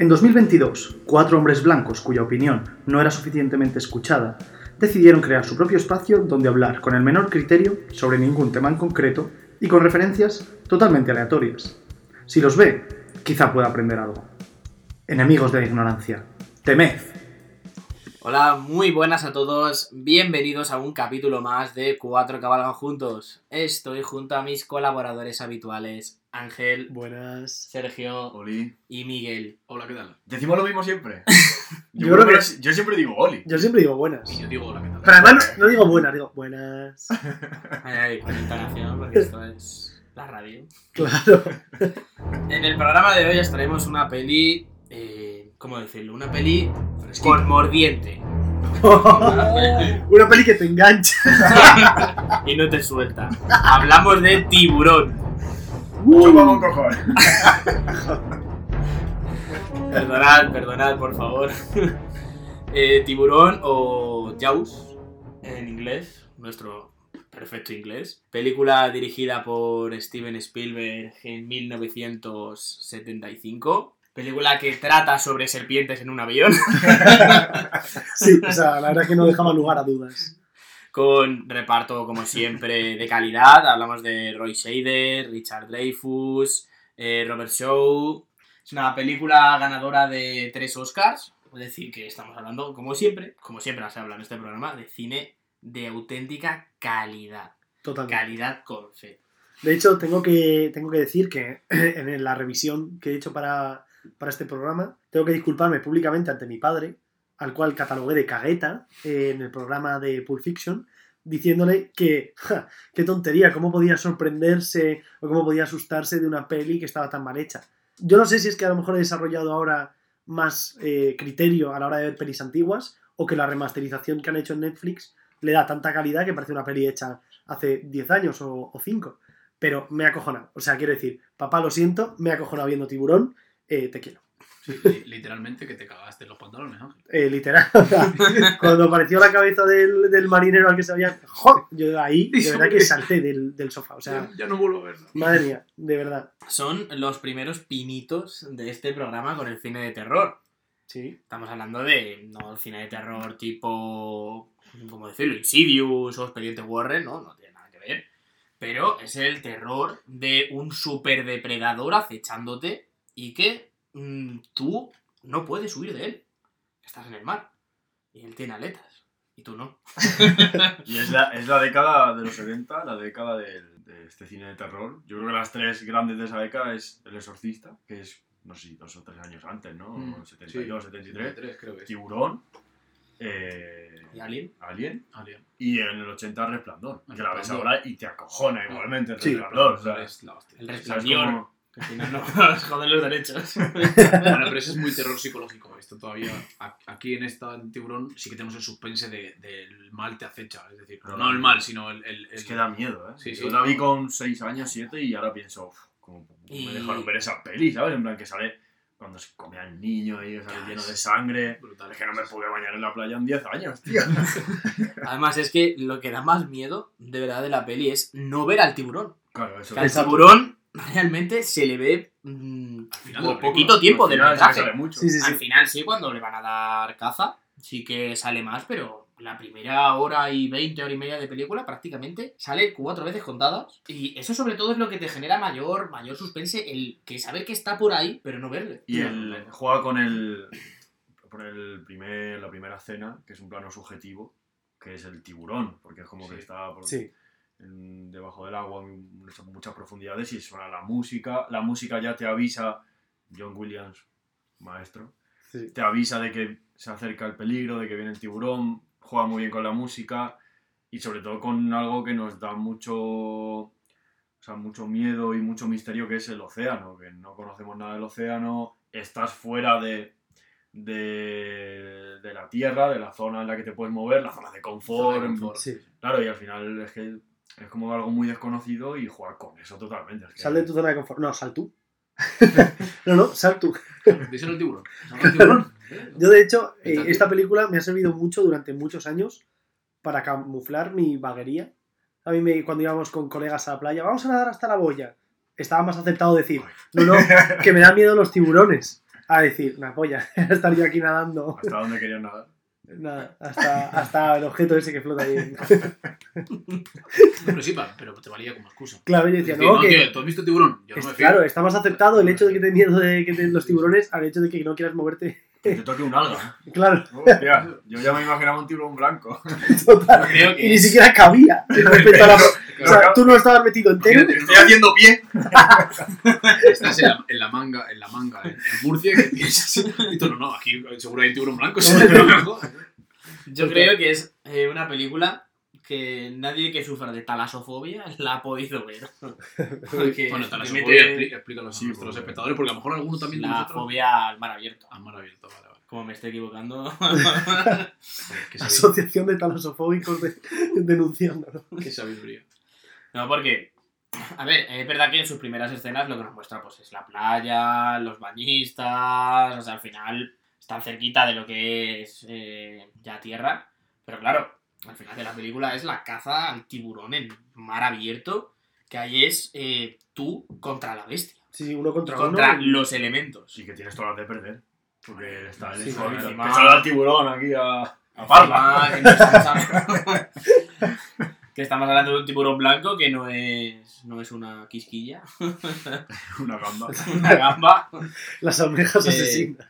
En 2022, cuatro hombres blancos cuya opinión no era suficientemente escuchada decidieron crear su propio espacio donde hablar con el menor criterio sobre ningún tema en concreto y con referencias totalmente aleatorias. Si los ve, quizá pueda aprender algo. Enemigos de la ignorancia, temed. Hola, muy buenas a todos. Bienvenidos a un capítulo más de Cuatro Cabalgan Juntos. Estoy junto a mis colaboradores habituales, Ángel, Buenas. Sergio Oli. y Miguel. Hola, ¿qué tal? Decimos lo mismo siempre. Yo Yo, creo creo que- que... yo siempre digo Oli. Yo siempre digo buenas. Y yo digo hola, ¿qué tal? Pero además no digo buenas, digo buenas. Ay, ay, con entonación, porque esto es la radio. Claro. En el programa de hoy os traemos una peli. eh, ¿Cómo decirlo? Una peli con mordiente. Una peli que te engancha. y no te suelta. Hablamos de tiburón. Chupa con cojones. Perdonad, perdonad, por favor. Eh, tiburón o Jaws en inglés, nuestro perfecto inglés. Película dirigida por Steven Spielberg en 1975. Película que trata sobre serpientes en un avión. Sí, o sea, la verdad es que no dejaba lugar a dudas. Con reparto, como siempre, de calidad. Hablamos de Roy Shader, Richard Dreyfuss, eh, Robert Shaw. Es una película ganadora de tres Oscars. Es decir, que estamos hablando, como siempre, como siempre se habla en este programa, de cine de auténtica calidad. Totalmente. Calidad con fe. De hecho, tengo que, tengo que decir que en la revisión que he hecho para, para este programa, tengo que disculparme públicamente ante mi padre, al cual catalogué de cagueta eh, en el programa de Pulp Fiction, diciéndole que, ja, qué tontería, cómo podía sorprenderse o cómo podía asustarse de una peli que estaba tan mal hecha. Yo no sé si es que a lo mejor he desarrollado ahora más eh, criterio a la hora de ver pelis antiguas o que la remasterización que han hecho en Netflix le da tanta calidad que parece una peli hecha hace 10 años o, o 5. Pero me ha acojonado. O sea, quiero decir, papá, lo siento, me ha acojonado viendo tiburón, eh, te quiero. Literalmente que te cagaste en los pantalones, Ángel. Eh, literal. o sea, Cuando apareció la cabeza del, del marinero al que se había. ¡Joder! Yo ahí, de verdad que salté del, del sofá. O sea, ya, ya no vuelvo a verlo. madre mía, de verdad. Son los primeros pinitos de este programa con el cine de terror. Sí. Estamos hablando de, no, cine de terror tipo, ¿cómo decirlo? Insidious o Expediente Warren, ¿no? No tiene nada que ver. Pero es el terror de un superdepredador acechándote y que tú no puedes huir de él. Estás en el mar y él tiene aletas y tú no. Y es la, es la década de los 70, la década del- de, este cine de terror. Yo creo que las tres grandes de esa década es El Exorcista, que es, no sé si dos o tres años antes, ¿no? Mm, 72, sí. 73. 73, creo que es. Tiburón. eh, ¿Y Alien? Alien. Alien. Y en el 80 Resplandor. Que la ves ahora y te acojona igualmente el Sí. Resplandor. o sea, Es la hostia. El ¿sabes resplandor. Que si no, no nos joden los derechos. Bueno, pero eso es muy terror psicológico. Esto todavía, aquí en esta en Tiburón, sí que tenemos el suspense de- del mal te acecha. Es decir, Pero no el mal, sino el. el- Es el- que da miedo, ¿eh? Sí, Yo sí. la vi con 6 años, 7 y ahora pienso, uf, ¿cómo Y- me dejaron ver esa peli, ¿sabes? En plan que sale cuando se come al niño y sale lleno es de sangre. brutal. Es que no me pude bañar en la playa en 10 años, tío. Además es que lo que da más miedo, de verdad, de la peli es no ver al tiburón. Claro, eso Que al es. tiburón realmente se le ve mm, Al final po- de la película. poquito tiempo Al de final sí que metraje. Sí, sí, Al final sí, cuando le van a dar caza, sí que sale más, pero la primera hora y veinte, hora y media de película prácticamente sale cuatro veces contadas. Y eso sobre todo es lo que te genera mayor, mayor suspense, el que saber que está por ahí, pero no verle. Y él juega con el. Con el primer, la primera escena, que es un plano subjetivo, que es el tiburón, porque es como que está por- Sí. En- debajo del agua en muchas, profundidades y suena la música. La música ya te avisa, John Williams, maestro, sí. te avisa de que se acerca el peligro, de que viene el tiburón, juega muy bien con la música y sobre todo con algo que nos da mucho, o sea, mucho miedo y mucho misterio que es el océano, que no conocemos nada del océano, estás fuera de, de, de la tierra, de la zona en la que te puedes mover, la zona de confort, Zona de confort. Sí. claro, y al final es que es como algo muy desconocido y jugar con eso totalmente. es que- Sal de tu zona de confort. No, sal tú. no, no, sal tú. Díselo al tiburón. Al tiburón. Yo, de hecho, eh, esta película me ha servido mucho durante muchos años para camuflar mi vaguería. A mí, me, cuando íbamos con colegas a la playa, vamos a nadar hasta la boya. Estaba más aceptado decir, no, no, que me dan miedo los tiburones. a decir, una polla, estar yo aquí nadando. ¿Hasta dónde querían nadar? Nada, hasta, hasta el objeto ese que flota ahí. Pero sí, pa- pero te valía como excusa. Claro, yo decía, Decir, no, no, que. tío, ¿tú has visto tiburón? Yo no es- me fío. claro, está más aceptado el hecho de que te miedo de que te- los tiburones al hecho de que no quieras moverte. Que te toque un alga. Claro, Hostia, yo ya me imaginaba un tiburón blanco. total. Creo que Y ni es- siquiera cabía respecto a la. O sea, tú no estabas metido entero. Imagínate, Estoy haciendo pie. Estás en la, en la manga, en la manga, en, en Murcia, que tienes así. Y tú, no, no, aquí seguro hay tiburón blanco. no. Yo creo que es eh, una película que nadie que sufra de talasofobia la ha podido ver. Porque Bueno, talasofobia, mete expli- explícalo a Sí, nuestros porque- espectadores, porque a lo mejor alguno también la nosotros. fobia al mar abierto. Ah, mar abierto, vale, vale. Como me estoy equivocando. Asociación de talasofóbicos de, denunciándolo. Qué sabiduría. no, porque. A ver, es verdad que en sus primeras escenas lo que nos muestra pues es la playa, los bañistas, o sea, al final están cerquita de lo que es eh, ya tierra, pero claro, al final de la película es la caza al tiburón en mar abierto, que ahí es eh, tú contra la bestia, Sí, sí, uno contra, contra uno. los elementos. Sí que tienes todas las de perder. Porque está el Sí, salga el tiburón aquí a, a parla. Que no estamos hablando- que estamos hablando de un tiburón blanco que no es, no es una quisquilla, Una gamba. una gamba. Las almejas asesinas.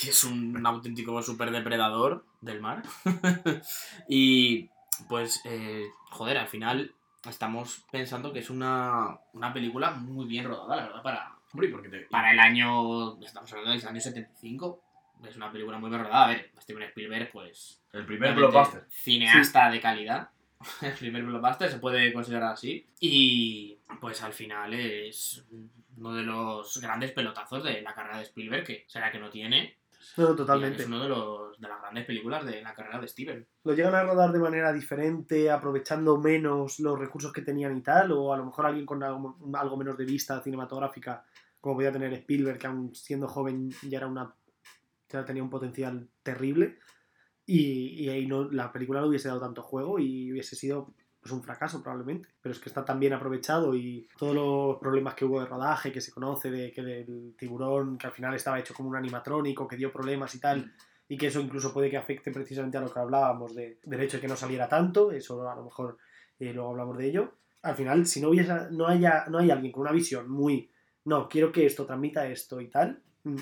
que es un auténtico super depredador del mar. y pues, eh, joder, al final estamos pensando que es una, una película muy bien rodada, la verdad, para, Hombre, porque te. para el año, estamos hablando del año 75. Es una película muy bien rodada. A ver, Steven Spielberg, pues, El primer blockbuster. cineasta de calidad. El primer blockbuster se puede considerar así. Y pues al final es uno de los grandes pelotazos de la carrera de Spielberg, que será que no tiene. No, totalmente. Es uno de, los, de las grandes películas de la carrera de Steven. ¿Lo llegan a rodar de manera diferente, aprovechando menos los recursos que tenían y tal? ¿O a lo mejor alguien con algo, algo menos de vista cinematográfica, como podía tener Spielberg, que aún siendo joven ya era una ya tenía un potencial terrible? Y, y ahí no, la película no hubiese dado tanto juego y hubiese sido pues, un fracaso probablemente. Pero es que está tan bien aprovechado y todos los problemas que hubo de rodaje, que se conoce, de que del tiburón, que al final estaba hecho como un animatrónico, que dio problemas y tal, y que eso incluso puede que afecte precisamente a lo que hablábamos de, del hecho de que no saliera tanto, eso a lo mejor eh, luego hablamos de ello. Al final, si no hubiese, no haya, no hay alguien con una visión muy, no, quiero que esto transmita esto y tal, mm,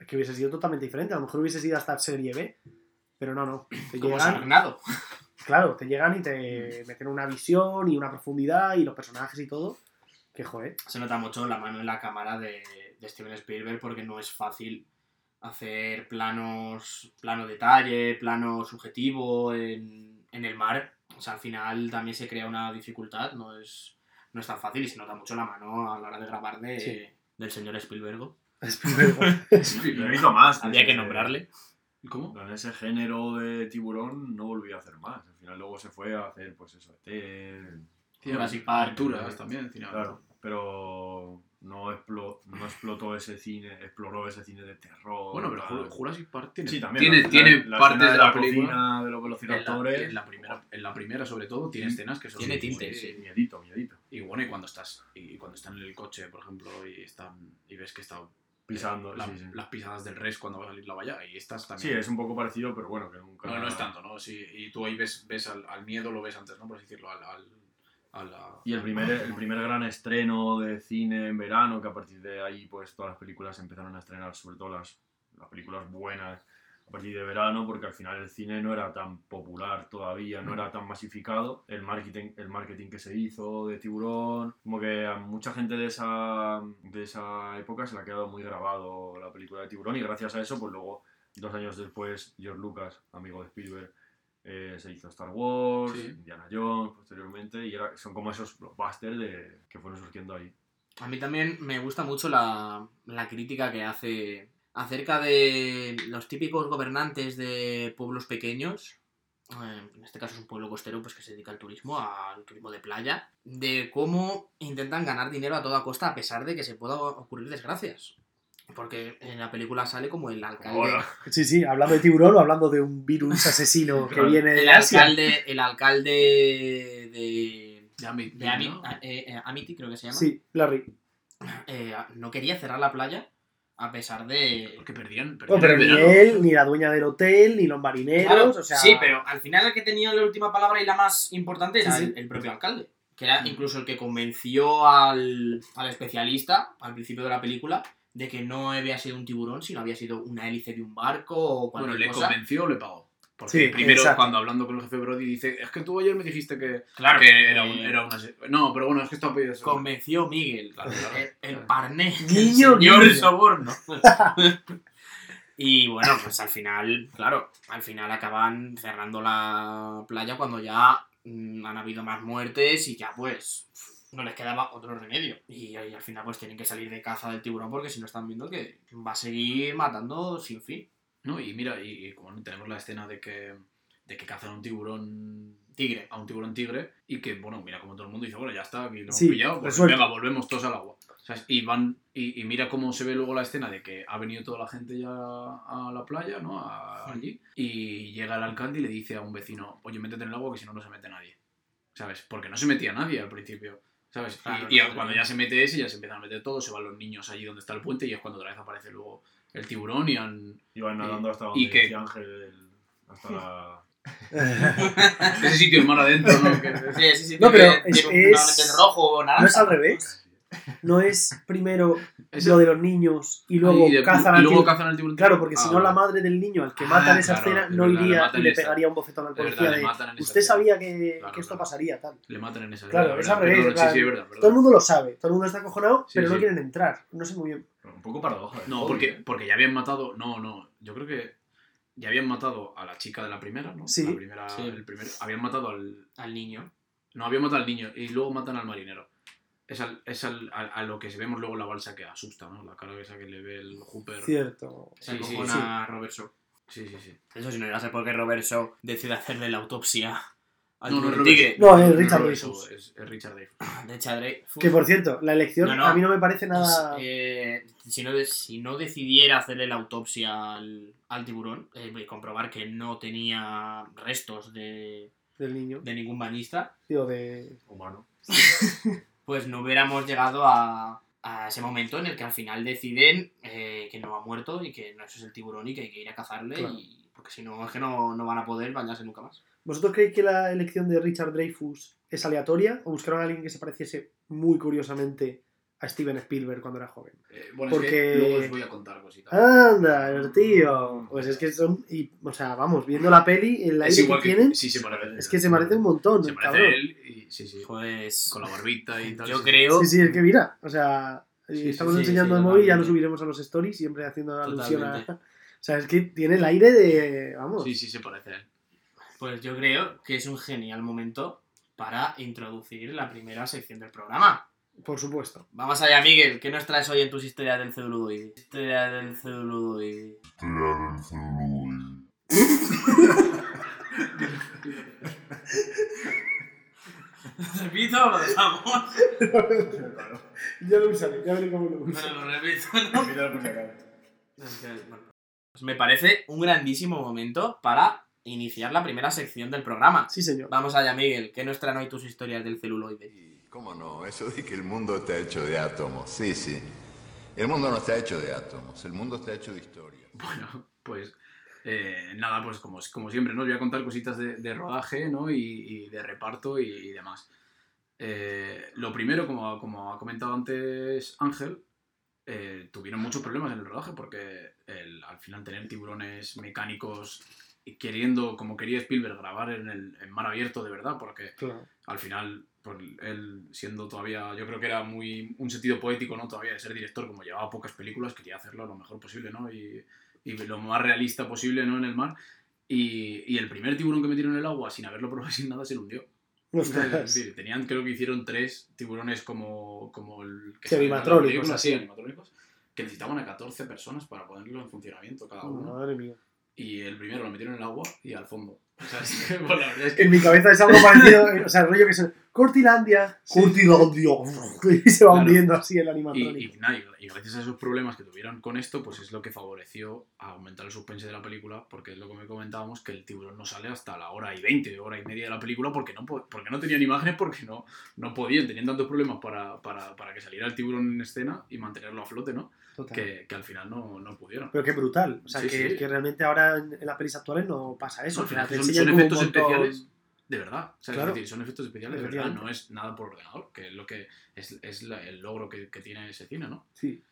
es que hubiese sido totalmente diferente. A lo mejor hubiese sido hasta serie B, pero no, no. Como Sarnado. Claro, te llegan y te meten una visión y una profundidad y los personajes y todo. Que joder. Se nota mucho la mano en la cámara de, de Steven Spielberg porque no es fácil hacer planos, plano detalle, plano subjetivo en, en el mar. O sea, al final también se crea una dificultad, no es, no es tan fácil y se nota mucho la mano a la hora de grabar de, Sí. del señor Spielberg. Spielberg. Hizo más. Había que Ese- nombrarle. ¿Cómo? En ese género de tiburón no volvió a hacer más. Al final luego se fue a hacer, pues eso, ET, Jurassic Park. Aventuras también, cine Claro, pero no, explo- no explotó ese cine, exploró ese cine de terror. Bueno, pero tal. Jur- Jurassic Park tiene, Sí, también. tiene, la- tiene la partes de la, la película. cocina, de los En la, velociraptores. en la primera, en la primera, sobre todo, tiene Sí. escenas que son. Tiene tintes, sí. miedito, miedito. Y bueno, y cuando estás y cuando están en el coche, por ejemplo, y están y ves que está Pisando, la- sí, sí. las pisadas del res cuando va a salir la valla, y estás Sí, también. es un poco parecido, pero bueno, que nunca. No, no es tanto, ¿no? Sí, y tú ahí ves, ves al, al miedo, lo ves antes, ¿no? Por así decirlo, al, al, la... Y el primer, el primer gran estreno de cine en verano, que a partir de ahí, pues todas las películas empezaron a estrenar, sobre todo las, las películas buenas, partir de verano, porque al final el cine no era tan popular todavía, no era tan masificado. El marketing, el marketing que se hizo de Tiburón, como que a mucha gente de esa, de esa época se le ha quedado muy grabado la película de Tiburón, y gracias a eso, pues luego, dos años después, George Lucas, amigo de Spielberg, eh, se hizo Star Wars, Sí. Indiana Jones posteriormente, y era- son como esos blockbusters de, que fueron surgiendo ahí. A mí también me gusta mucho la, la crítica que hace acerca de los típicos gobernantes de pueblos pequeños. eh, En este caso es un pueblo costero pues, que se dedica al turismo, al turismo de playa, de cómo intentan ganar dinero a toda costa a pesar de que se puedan ocurrir desgracias. Porque en la película sale como el alcalde, Sí, sí, hablando de tiburón o hablando de un virus asesino que viene el de Asia. alcalde, el alcalde de, De Amit, de Ami- ¿no? eh, eh, Amity, creo que se llama. Sí, Larry. eh, no quería cerrar la playa a pesar de... Porque perdían. Perdían pero ni él, ni la dueña del hotel, ni los marineros, Claro, o sea... Sí, pero al final el que tenía la última palabra y la más importante era Sí, sí. El, el propio alcalde. Que era incluso el que convenció al, al especialista al principio de la película de que no había sido un tiburón, sino había sido una hélice de un barco o Bueno, cualquier le cosa. convenció o le pagó. Porque Sí, primero, exacto. cuando hablando con el jefe Brody, dice: Es que tú ayer me dijiste que, Claro, que era, un- eh, era una. No, pero bueno, es que esto ha pedido eso. convenció Miguel, Claro, claro. el, el parné, el Guiño, señor guiño. soborno. y bueno, pues al final, claro, al final acaban cerrando la playa cuando ya mm, han habido más muertes y ya pues no les quedaba otro remedio. Y, ahí al final pues tienen que salir de caza del tiburón porque si no están viendo que va a seguir matando sin fin. No, y mira, y, y como tenemos la escena de que, de que cazan a un tiburón Tigre. a un tiburón tigre y que, bueno, mira como todo el mundo dice, bueno, ya está, aquí lo hemos Sí, pillado, pues venga, volvemos todos al agua. ¿Sabes? Y van, y, y mira cómo se ve luego la escena de que ha venido toda la gente ya a la playa, ¿no? A- allí, y llega el alcalde y le dice a un vecino, oye, métete en el agua que si no, no se mete nadie. ¿Sabes? Porque no se metía nadie al principio. ¿Sabes? Y- Claro, y, no, no, cuando no. ya se mete ese, ya se empiezan a meter todos, se van los niños allí donde está el puente y es cuando otra vez aparece luego el tiburón y han... Iban nadando hasta y donde que- decía Ángel, hasta la... Ese sitio es mar adentro, ¿no? Sí, sí, sí, No, pero es- rojo o naranja. ¿No es al revés? ¿No es primero ese- lo de los niños y luego y de- cazan y al luego tiburón? cazan al tiburón. Claro, porque si Ah, no la madre del niño al que Ah, matan esa claro, escena es no verdad, iría y le esa. pegaría un bofetón al policía de usted escena. sabía que, Claro, que esto claro. pasaría tal. Le matan en esa Claro, verdad, es al revés. Todo el mundo lo sabe, todo el mundo está acojonado, Sí, pero no quieren entrar. No sé muy bien. Un poco paradoja. ¿eh? No, porque, porque ya habían matado. No, no. Yo creo que ya habían matado a la chica de la primera, ¿no? Sí. La primera, Sí. el primero. Habían matado al. Al niño. No, habían matado al niño y luego matan al marinero. Es, al, es al, a, a lo que vemos luego en la balsa que asusta, ¿no? La cara esa que le ve el Hooper. Cierto. Se Sí, sí, acojona a Robert Shaw. Sí, sí, sí. Eso sí, no ser porque Robert Shaw decide hacerle la autopsia al No, tigre. No, es Richard eso Es, es Richard Dreyfuss. Chadre. Que por cierto, la elección No, no. a mí no me parece nada. Eh, si, no, si no decidiera hacerle la autopsia al, al tiburón, eh, y comprobar que no tenía restos de, del niño. de ningún bañista, Digo, de. Humano. pues no hubiéramos llegado a, a ese momento en el que al final deciden eh, que no ha muerto y que no eso es el tiburón y que hay que ir a cazarle Claro. y porque si no es que no, no van a poder bañarse nunca más. ¿Vosotros creéis que la elección de Richard Dreyfuss es aleatoria o buscaron a alguien que se pareciese muy curiosamente a Steven Spielberg cuando era joven? Eh, bueno, Porque- es que luego os voy a contar cositas. Anda, tío. Pues es que son. Y, o sea, vamos, viendo la peli, el es aire que igual que, tienen, Sí, se parece. es que se parece un montón, Se el parece cabrón. él y. Sí, sí. Pues Con la barbita y tal. yo sí, sí. creo... Sí, sí, es que mira, o sea, Sí, estamos sí, enseñando sí, el móvil y ya lo subiremos a los stories, siempre haciendo alusión a. O sea, es que tiene el aire de. Vamos. Sí, sí, se parece a él. Pues yo creo que es un genial momento para introducir la primera sección del programa. Por supuesto. Vamos allá, Miguel. ¿Qué nos traes hoy en tus historias del celuloide? Historia del celuloide. ¿Repito o lo dejamos? ya lo usaré, ya veré cómo lo uso. Bueno, lo repito, ¿no? Pues me parece un grandísimo momento para iniciar la primera sección del programa. Sí, señor. Vamos allá, Miguel. ¿Qué nos traen hoy tus historias del celuloide? Y, ¿Cómo no? Eso de que el mundo está hecho de átomos. Sí, sí. El mundo no está hecho de átomos, el mundo está hecho de historia. Bueno, pues eh, nada, pues como, como siempre, ¿no? Os voy a contar cositas de, de rodaje, ¿no? Y, y de reparto y, y demás. Eh, lo primero, como, como ha comentado antes Ángel, eh, tuvieron muchos problemas en el rodaje porque el- al final tener tiburones mecánicos queriendo, como quería Spielberg, grabar en el en mar abierto de verdad, porque Claro. al final, por él siendo todavía, yo creo que era muy un sentido poético, ¿no? Todavía de ser director, como llevaba pocas películas, quería hacerlo lo mejor posible, ¿no? Y, y lo más realista posible, ¿no? En el mar. Y, y el primer tiburón que metieron en el agua, sin haberlo probado sin nada, se le hundió. Es decir, tenían, creo que hicieron tres tiburones como, como el que Sí, así. sí, animatrónicos, que necesitaban a 14 personas para ponerlo en funcionamiento cada uno. Madre mía. Y el primero lo metieron en el agua y al fondo. O sea, es que, bueno, la verdad es que En mi cabeza es algo parecido, o sea, el rollo que es Cortilandia, Cortilandia, y se va Claro. hundiendo así el animatrónico. y, y- y gracias a esos problemas que tuvieron con esto, pues es lo que favoreció a aumentar el suspense de la película, porque es lo que me comentábamos, que el tiburón no sale hasta la hora y 20, hora y media de la película, porque no, po- porque no tenían imágenes, porque no, no podían, tenían tantos problemas para, para, para que saliera el tiburón en escena y mantenerlo a flote, ¿no? Que, que al final no, no pudieron. Pero qué brutal. O sea, Sí, que, sí. que realmente ahora en, en las pelis actuales no pasa eso. No, al final te son, son efectos montón- especiales de verdad. O sea, Claro. es decir, son efectos especiales de verdad, no es nada por ordenador, que es lo que es, es la- el logro que, que tiene ese cine, ¿no? Sí.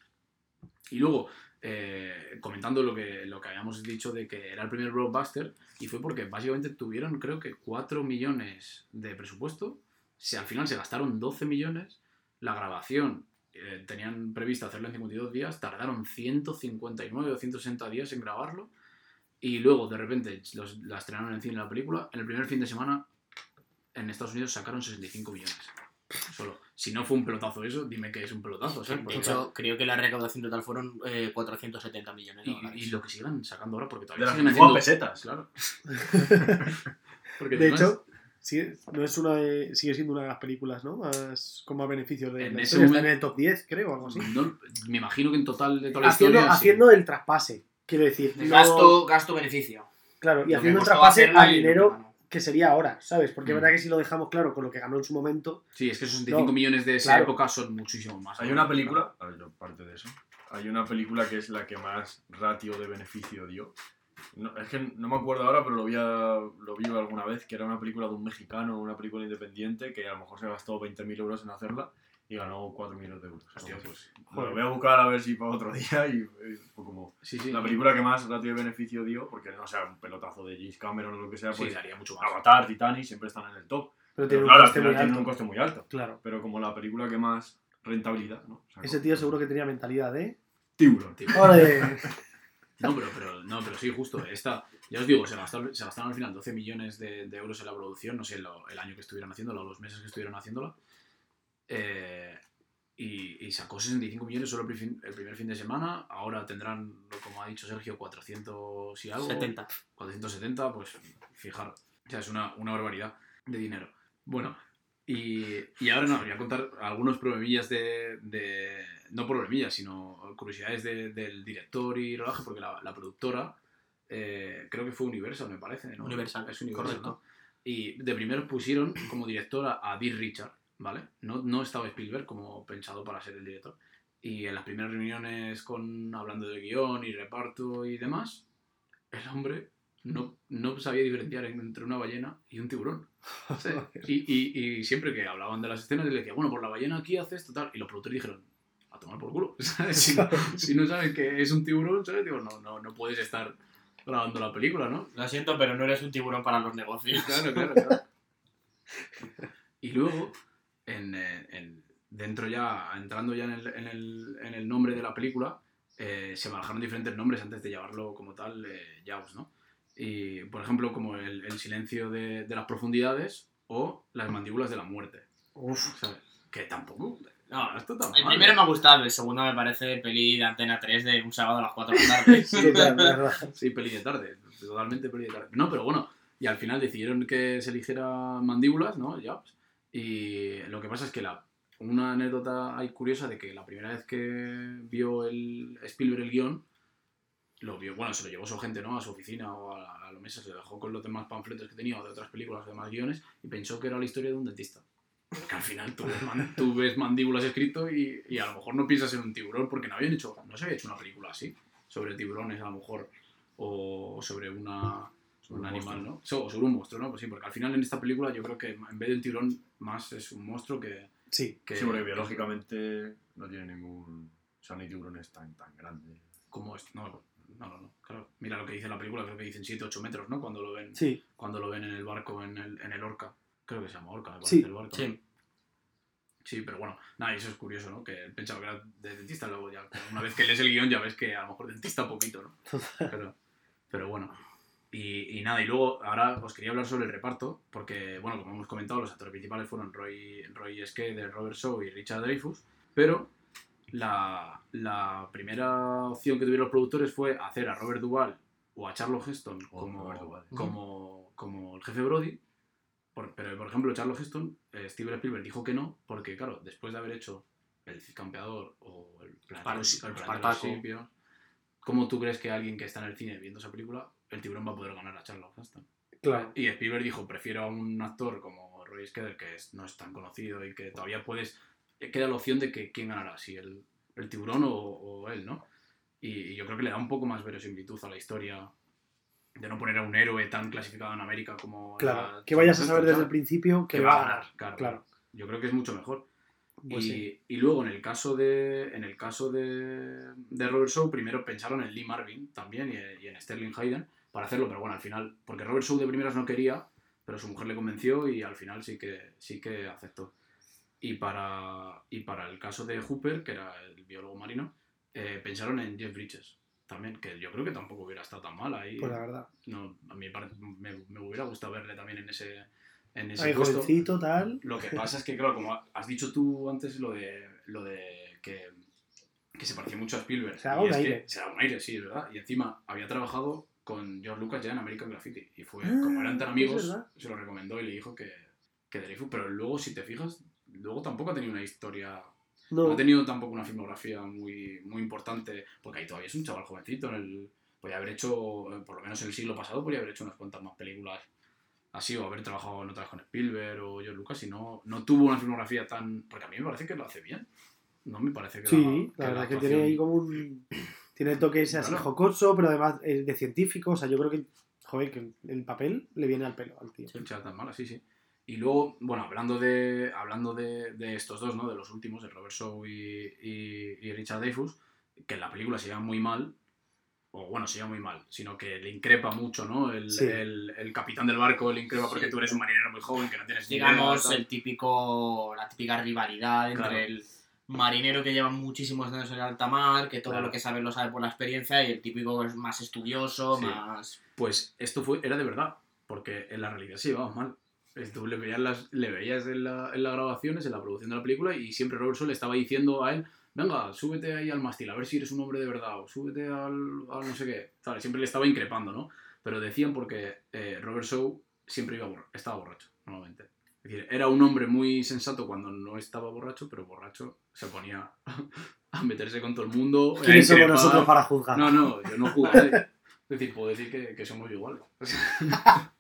Y luego, eh, comentando lo que, lo que habíamos dicho de que era el primer blockbuster, y fue porque básicamente tuvieron, creo que 4 millones de presupuesto, si al final se gastaron 12 millones, la grabación eh, tenían previsto hacerlo en 52 días, tardaron 159 o 160 días en grabarlo, y luego de repente los- la estrenaron en cine la película, en el primer fin de semana en Estados Unidos sacaron 65 millones. Solo. Si no fue un pelotazo eso, dime que es un pelotazo. ¿sabes? De hecho, creo que la recaudación total fueron eh, 470 millones de y, dólares. y lo que sigan sacando ahora, porque De todavía las siguen antiguas haciendo... pesetas. Claro. Porque De además, hecho, sigue, no es una de- sigue siendo una de las películas, ¿no? Más, con más beneficios de En la ese historia. Está momento- en el top 10, creo, o algo así. no- me imagino que en total de toda la Haciendo, historia... sí. haciendo el traspase, quiero decir. De no- gasto, gasto-beneficio. Claro, y Lo haciendo el traspase a dinero que sería ahora, ¿sabes? Porque es Mm. verdad que si lo dejamos claro con lo que ganó en su momento, Sí, es que esos 65 No, millones de esa claro. época son muchísimo más. Hay una película, a ver, yo parte de eso. Hay una película que es la que más ratio de beneficio dio. No, es que no me acuerdo ahora, pero lo vi, a- lo vi alguna vez, que era una película de un mexicano, una película independiente, que a lo mejor se gastó 20.000 euros en hacerla y ganó 4 millones de euros. Hostia, pues. Lo voy a buscar a ver si para otro día y, y como Sí, sí. la película que más ratio de beneficio dio, porque no sea un pelotazo de James Cameron o lo que sea, Sí, pues daría mucho más. Avatar, Titanic siempre están en el top. pero Pero tiene claro, un coste muy alto. un coste muy alto. Claro. Pero como la película que más rentabilidad, ¿no? Sacó. Ese tío seguro que tenía mentalidad, ¿eh? Tiburón. Tío. No, pero, pero, no, pero sí, justo. Esta, ya os digo, se gastaron, se gastaron al final 12 millones de, de euros en la producción, no sé lo- el año que estuvieron haciéndola o los meses que estuvieron haciéndola. Eh, y, y sacó 65 millones solo el el primer fin de semana. Ahora tendrán, como ha dicho Sergio, 400 y algo. 70. 470, pues fijar. O sea, es una, una barbaridad de dinero. Bueno, y, y ahora no, voy a contar algunos problemillas de, de- No problemillas, sino curiosidades de- del director y rodaje, porque la, la productora, eh, creo que fue Universal, me parece. ¿no? Universal, es Universal. correcto. ¿no? Y de primero pusieron como directora a Dean Richard, ¿vale? No, no estaba Spielberg como pensado para ser el director. Y en las primeras reuniones con hablando de guion y reparto y demás, el hombre no, no sabía diferenciar entre una ballena y un tiburón. Sea, y, y- y siempre que hablaban de las escenas, le decía, bueno, por la ballena aquí hace esto, tal. Y los productores dijeron, a tomar por culo. ¿sabes? Si, no, si no sabes que es un tiburón, ¿sabes? Digo, no, no, no puedes estar grabando la película, ¿no? Lo siento, pero no eres un tiburón para los negocios. Claro, claro, claro. Y luego, en, eh, en- dentro ya, entrando ya en el, en el- en el nombre de la película, eh, se barajaron diferentes nombres antes de llamarlo como tal eh, Jaws, ¿no? Y, por ejemplo, como el, el silencio de, de las profundidades o las mandíbulas de la muerte. Uf. ¿sabes? Que tampoco... No, esto tan el primero me ha gustado, el segundo me parece peli de Antena 3 de un sábado a las 4 de la tarde. Verdad. Sí, peli de tarde, totalmente peli de tarde. No, pero bueno, y al final decidieron que se eligiera mandíbulas, ¿no? Jobs. Y lo que pasa es que la, una anécdota hay curiosa de que la primera vez que vio el Spielberg el guion, lo vio, bueno, se lo llevó su gente, ¿no? A su oficina o a, la- a la mesa, se lo dejó con los demás panfletos que tenía o de otras películas o demás guiones y pensó que era la historia de un dentista. Que al final tú ves, man- tú ves mandíbulas escrito y, y a lo mejor no piensas en un tiburón porque no habían hecho, no se había hecho una película así sobre tiburones a lo mejor o sobre una sobre un un animal, ¿no? So- O sobre un monstruo, ¿no? Pues sí, porque al final en esta película yo creo que en vez de un tiburón más es un monstruo que... Sí. que Sí, porque que- biológicamente no tiene ningún. O sea, no hay tiburones tan, tan grandes. ¿Cómo es? No, no, no, no, claro. Mira lo que dice la película, creo que dicen 7-8 metros, ¿no? Cuando lo ven Sí. cuando lo ven en el parco, en el, en el Orca. Creo que se llama Orca, Sí. el barco. Sí. Sí, pero bueno, nada, y eso es curioso, ¿no? Que pensaba que era de dentista, luego ya, una vez que lees el guion ya ves que a lo mejor dentista poquito, ¿no? Pero, pero bueno. Y, y nada, y luego ahora os quería hablar sobre el reparto, porque, bueno, como hemos comentado, los actores principales fueron Roy, Roy de Robert Shaw y Richard Dreyfuss, pero la, la primera opción que tuvieron los productores fue hacer a Robert Duvall o a Charles Heston Oh, como, como, como el jefe Brody. Por- pero, por ejemplo, Charles Heston, eh, Steven Spielberg dijo que no, porque, claro, después de haber hecho El Campeador o El Spar- el ¿cómo tú crees que alguien que está en el cine viendo esa película, el tiburón va a poder ganar a Charles Heston? Claro. Y Spielberg dijo, prefiero a un actor como Roy Scheider, que es- no es tan conocido y que todavía puedes... Queda la opción de que quién ganará, si el, el tiburón o, o él, ¿no? Y, y yo creo que le da un poco más verosimilitud a la historia de no poner a un héroe tan clasificado en América como... Claro. la- Que vayas a saber desde el principio que va a ganar. Claro, Claro. Yo creo que es mucho mejor. Pues y, sí. y luego en el caso de en el caso de, de Robert Shaw primero pensaron en Lee Marvin también y, y en Sterling Hayden para hacerlo pero bueno al final porque Robert Shaw de primeras no quería pero su mujer le convenció y al final sí que sí que aceptó y para y para el caso de Hooper que era el biólogo marino eh, pensaron en Jeff Bridges también que yo creo que tampoco hubiera estado tan mal ahí Pues la verdad. no a mí me, me hubiera gustado verle también en ese en ese puesto jovencito, tal. lo que pasa es que, claro, como has dicho tú antes, lo de, lo de que, que se parecía mucho a Spielberg. Se y un es que aire. se daba un aire, sí, es verdad. Y encima había trabajado con George Lucas ya en American Graffiti. Y fue, Ah, como eran tan amigos, se lo recomendó y le dijo que, que Dreyfus. Pero luego, si te fijas, luego tampoco ha tenido una historia. No, No, ha tenido tampoco una filmografía muy, muy importante. Porque ahí todavía es un chaval jovencito. En el, podía haber hecho, eh, por lo menos en el siglo pasado, podría haber hecho unas cuantas más películas así o haber trabajado en otras con Spielberg o George Lucas y no, no tuvo una filmografía tan... Porque a mí me parece que lo hace bien. No me parece que sí, la, la verdad que actuación- tiene ahí como un. Tiene el toque ese así Claro. jocoso, pero además es de científico. O sea, yo creo que. Joder, que el papel le viene al pelo al tío. Sea tan mala, sí, sí. Y luego, bueno, hablando de hablando de, de estos dos, ¿no? De los últimos, de Robert Shaw y, y, y Richard Dreyfuss, que en la película se llama muy mal, o bueno, se llama muy mal, sino que le increpa mucho, ¿no? El, Sí. el, el capitán del barco le increpa porque Sí. tú eres un marinero muy joven que no tienes ni idea, digamos, tal. el típico, la típica rivalidad entre Claro. el marinero que lleva muchísimos años en el alta mar, que todo Claro. lo que sabe lo sabe por la experiencia, y el típico que es más estudioso, Sí. más... Pues esto fue, era de verdad, porque en la realidad se llevaban mal. Es- Tú le veías, las, le veías en, la, en las grabaciones, en la producción de la película, y siempre Robert Shaw le estaba diciendo a él, venga, súbete ahí al mástil, a ver si eres un hombre de verdad, o súbete al, al no sé qué. Tal, siempre le estaba increpando, ¿no? Pero decían porque eh, Robert Shaw siempre iba borra- estaba borracho, normalmente. Es decir, era un hombre muy sensato cuando no estaba borracho, pero borracho se ponía a meterse con todo el mundo. ¿Quiénes somos nosotros para juzgar? No, no, yo no nadie. Es decir, puedo decir que, que somos iguales.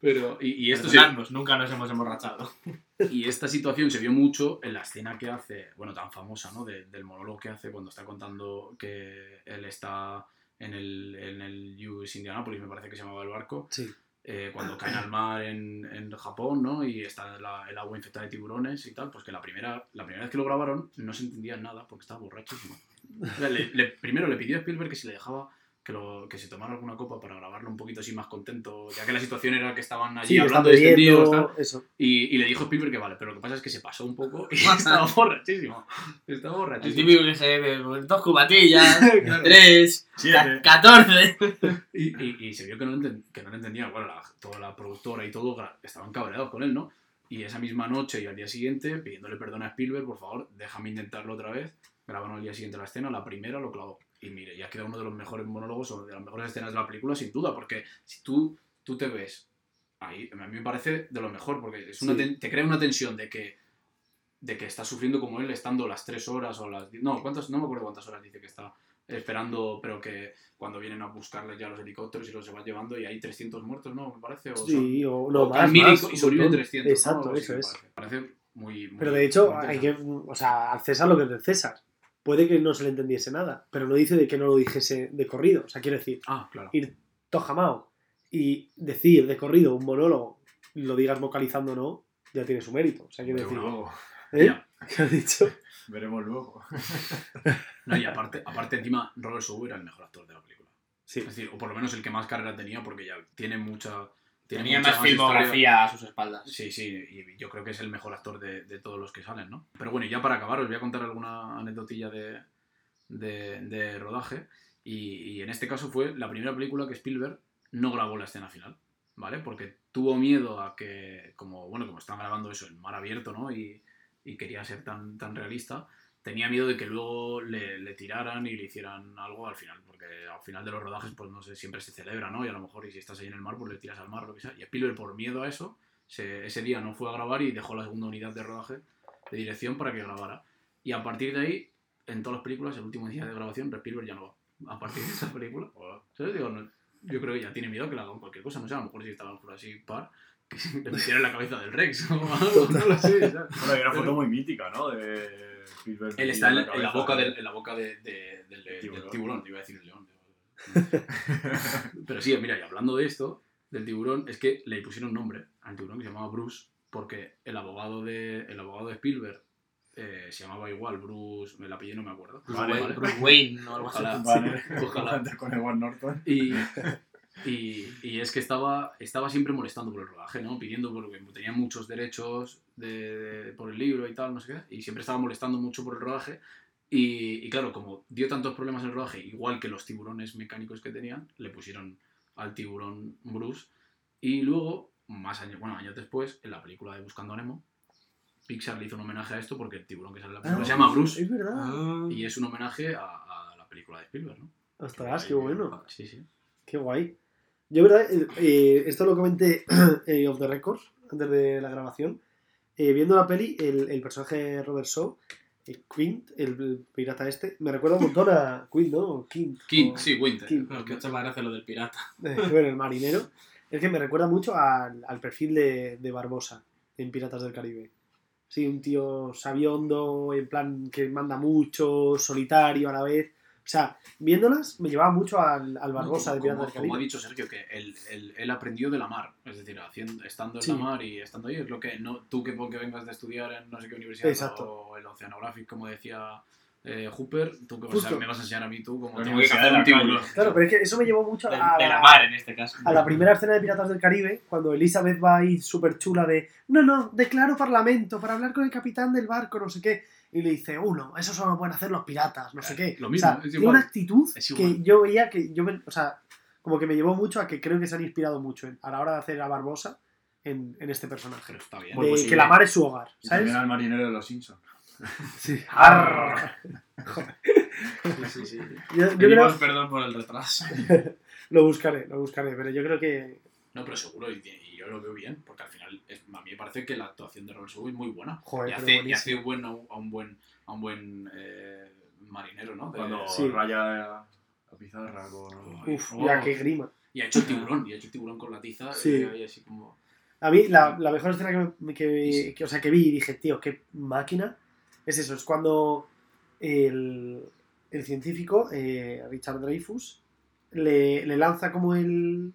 Pero, y, y esto Perdonadnos, nunca nos hemos emborrachado. y esta situación se vio mucho en la escena que hace, bueno, tan famosa, ¿no? De- del monólogo que hace cuando está contando que él está en el, en el US Indianapolis, me parece que se llamaba el barco, Sí. eh, cuando caen al mar en, en Japón, ¿no? Y está la- el agua infectada de tiburones y tal, pues que la primera, la primera vez que lo grabaron no se entendía nada porque estaba borrachísimo. Le- le- primero le pidió a Spielberg que si le dejaba que, lo, que se tomara alguna copa para grabarlo un poquito así más contento, ya que la situación era que estaban allí Sí, hablando distendidos, tal. bebiendo, eso. Y, y le dijo Spielberg que vale, pero lo que pasa es que se pasó un poco y estaba borrachísimo. Estaba El borrachísimo. típico que se bebe dos cubatillas, Claro. tres, Siete. catorce. Y, y- y se vio que no, enten- que no lo entendía. Bueno, la- toda la productora y todo estaban cabreados con él, ¿no? Y esa misma noche y al día siguiente, pidiéndole perdón a Spielberg, por favor, déjame intentarlo otra vez. Grabaron al día siguiente la escena, la primera lo clavó. Y mire, ya queda uno de los mejores monólogos o de las mejores escenas de la película, sin duda, porque si tú, tú te ves ahí, a mí me parece de lo mejor, porque es una Sí. te crea una tensión de que de que estás sufriendo como él estando las tres horas o las... No, ¿cuántas? no me acuerdo cuántas horas dice que está esperando, pero que cuando vienen a buscarle ya los helicópteros y los se van llevando y hay 300 muertos, ¿no? Me parece. O son- Sí, o no, o más, y- más, y un sobreviven montón. 300. ¿no? Exacto, eso es. Parece, Parece muy, muy- Pero de hecho, hay que, o sea, al César lo que es del César. Puede que no se le entendiese nada, pero no dice de que no lo dijese de corrido. O sea, quiero decir, Ah, claro. ir tojamao y decir de corrido un monólogo, lo digas vocalizando o no, ya tiene su mérito. O sea, quiero decir, Luego, ¿eh? Ya. ¿Qué has dicho? veremos luego. No, y aparte, aparte encima, Robert Shaw era el mejor actor de la película. Sí. Es decir, o por lo menos el que más carrera tenía porque ya tiene mucha... Tiene Tenía más filmografía a sus espaldas. Sí, sí, y yo creo que es el mejor actor de, de todos los que salen, ¿no? Pero bueno, ya para acabar, os voy a contar alguna anecdotilla de, de, de rodaje. Y, y en este caso fue la primera película que Spielberg no grabó la escena final, ¿vale? Porque tuvo miedo a que, como, bueno, como están grabando eso en mar abierto, ¿no? Y, y quería ser tan, tan realista, tenía miedo de que luego le, le tiraran y le hicieran algo al final, porque al final de los rodajes, pues no sé, siempre se celebra, ¿no? Y a lo mejor, y si estás ahí en el mar, pues le tiras al mar, lo que sea. Y Spielberg, por miedo a eso, se- ese día no fue a grabar y dejó la segunda unidad de rodaje de dirección para que grabara. Y a partir de ahí, en todas las películas, el último día de grabación, Spielberg ya no va. A partir de esa película, ¿sabes? Digo, no- yo creo que ya tiene miedo que le hagan cualquier cosa, no sé, a lo mejor si estaba por así par, que le metieran en la cabeza del Rex o algo, no lo sé, ¿sabes? Bueno, hay una foto muy mítica, ¿no? De Spielberg Él está en, metido en la boca, de- del, en la boca de- de- del, del tiburón. tiburón. te iba a decir el león. Pero sí, mira, y hablando de esto, del tiburón, es que le pusieron nombre al tiburón que se llamaba Bruce, porque el abogado de, el abogado de Spielberg eh, se llamaba igual, Bruce, el apellido no me acuerdo. Bruce, Vale, Wayne, ¿vale? Bruce Wayne o algo así. Ojalá. Vale, Ojalá. con Edward Norton. Y, y, y es que estaba, estaba siempre molestando por el rodaje, ¿no? Pidiendo, porque tenía muchos derechos de, de- por el libro y tal, no sé qué, y siempre estaba molestando mucho por el rodaje. Y, y claro, como dio tantos problemas en el rodaje, igual que los tiburones mecánicos que tenían, le pusieron al tiburón Bruce. Y luego, más años, bueno, años después, en la película de Buscando a Nemo, Pixar le hizo un homenaje a esto porque el tiburón que sale en la película se llama Bruce. Es verdad. Ah. Y es un homenaje a, a la película de Spielberg, ¿no? Ostras, qué bueno. Sí, sí. Qué guay. Yo, verdad, eh, eh, esto lo comenté eh, off the records, antes de la grabación. Eh, viendo la peli, el, el personaje de Robert Shaw, eh, Quint, el, el pirata este, me recuerda un montón a Quint, ¿no? Quint. O- sí, Winter. King. Bueno, que hecho más gracia lo del pirata. bueno, el marinero. Es que me recuerda mucho al, al perfil de, de Barbosa en Piratas del Caribe. Sí, un tío sabiondo, en plan que manda mucho, solitario a la vez. O sea, viéndolas me llevaba mucho al, al Barbosa de como, Piratas del como ha dicho Sergio, que él, él- él aprendió de la mar. Es decir, haciendo, estando en Sí. la mar y estando ahí, es lo que no tú que porque vengas de estudiar en no sé qué universidad Exacto. o el Oceanographic, como decía eh, Hooper, tú que vas a- Justo. me vas a enseñar a mí tú como tengo que de un calle. Claro, pero es que eso me llevó mucho De, a, de la mar en este caso. a la primera escena de Piratas del Caribe, cuando Elizabeth va ahí súper chula de no, no, declaro parlamento para hablar con el capitán del barco, no sé qué. Y le dice, uno, eso solo lo pueden hacer los piratas, no sé Eh, qué. lo O mismo, sea, es tiene igual. una actitud Es que yo veía que yo, me- o sea, como que me llevó mucho a que creo que se han inspirado mucho en- a la hora de hacer a Barbosa en, en este personaje. Pero está bien. De posible. que la mar es su hogar, Y ¿sabes? también al marinero de los Simpsons. Sí. Sí, sí, sí. Yo, yo Pedimos creo, perdón por el retraso. lo buscaré, lo buscaré, pero yo creo que No, pero seguro, y, y yo lo veo bien, porque al final es- a mí me parece que la actuación de Robert Shaw es muy buena. Joder, y hace, y hace bueno a un buen, a un buen eh, marinero, ¿no? De- Cuando Sí. raya la pizarra con... Uf, Oh. ya qué grima. Y ha hecho el tiburón, y ha hecho el tiburón con la tiza. Sí. Y ahí así como... A mí la, la mejor escena que, me- que, que- o sea, que vi y dije, tío, qué máquina, es eso, es cuando el, el científico, eh, Richard Dreyfus, le, le lanza como el...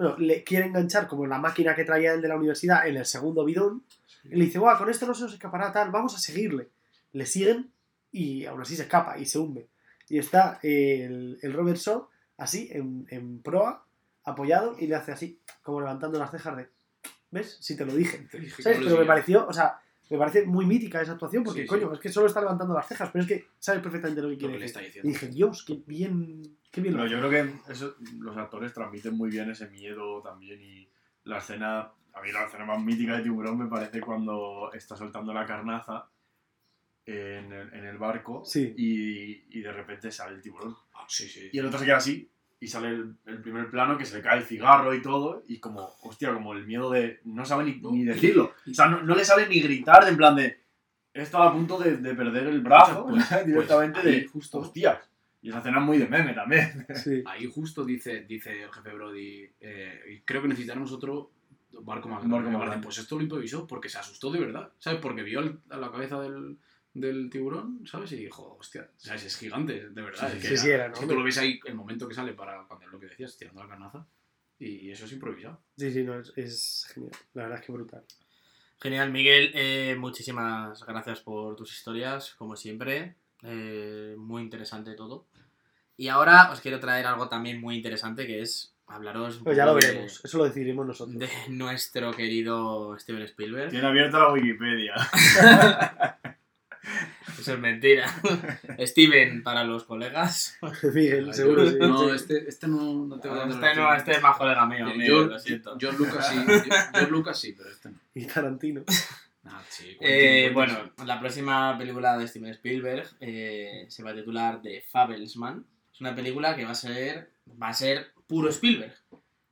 Bueno, le quiere enganchar como la máquina que traía el de la universidad en el segundo bidón, y le dice, guau, con esto no se nos escapará tal, vamos a seguirle. Le siguen y aún así se escapa y se hunde. Y está el, el Robert Shaw así, en, en proa, apoyado, y le hace así, como levantando las cejas de... ¿Ves? Si te lo dije. Te dije ¿Sabes? Pero me pareció, o sea, me parece muy mítica esa actuación porque, Sí, sí. coño, es que solo está levantando las cejas, pero es que sabes perfectamente lo que Lo quiere que le decir. está Y dije, Dios, qué bien, qué bien. lo Pero hace". yo creo que eso, los actores transmiten muy bien ese miedo también y la escena, a mí la escena más mítica de Tiburón me parece cuando está soltando la carnaza en el, en el barco Sí. y, y de repente sale el tiburón. Ah, sí, sí. Y el otro se queda así y sale el, el primer plano que se le cae el cigarro y todo y como, hostia, como el miedo de no sabe ni, ni decirlo. O sea, no, no le sale ni gritar de en plan de, he estado a punto de, de perder el brazo Pues- directamente pues ahí de, justo. hostias. Y esa escena es muy de meme también. Sí. Ahí justo dice, dice el jefe Brody, eh, creo que necesitaremos otro barco más barco más grande. Pues esto lo improvisó porque se asustó de verdad, ¿sabes? Porque vio el- a la cabeza del, del tiburón, ¿sabes? Y dijo, hostia, ¿sabes? Es gigante, de verdad. Sí, es sí, que, sí, sí, era, ¿no? es que tú lo ves ahí, el momento que sale para cuando lo que decías, tirando la carnaza, y eso es improvisado. Sí, sí, no, es, es genial. La verdad es que brutal. Genial, Miguel. eh, muchísimas gracias por tus historias, como siempre. eh, muy interesante todo. Y ahora os quiero traer algo también muy interesante, que es hablaros Pues ya lo de- veremos, eso lo decidiremos nosotros. de nuestro querido Steven Spielberg. Tiene abierta la Wikipedia. Eso es mentira. Steven para los colegas. Miguel, seguro, sí. No, este, este no, no te va a dar Este, no, este es más colega mío, Eh, Miguel, yo, lo siento. George Lucas sí, George Lucas sí, pero este no. Y Tarantino. Ah, sí, Eh, bueno, la próxima película de Steven Spielberg eh, se va a titular The Fabelsman. Es una película que va a ser va a ser puro Spielberg,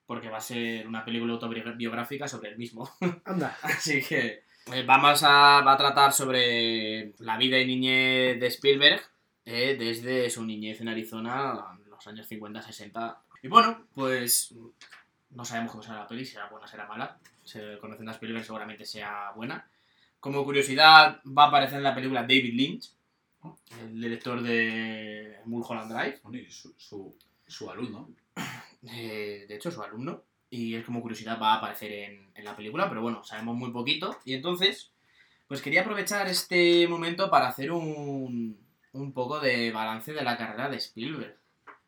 porque va a ser una película autobiográfica sobre él mismo. Anda. Así que vamos a, va a tratar sobre la vida y niñez de Spielberg eh, desde su niñez en Arizona, en los años 50-60. Y bueno, pues no sabemos cómo será la peli, será buena, será mala. Se, conociendo a Spielberg seguramente sea buena. Como curiosidad, va a aparecer en la película David Lynch, el director de Mulholland Drive. Bueno, y su, su, su alumno. Eh, de hecho, su alumno. Y es como curiosidad, va a aparecer en, en la película, pero bueno, sabemos muy poquito. Y entonces, pues quería aprovechar este momento para hacer un, un poco de balance de la carrera de Spielberg.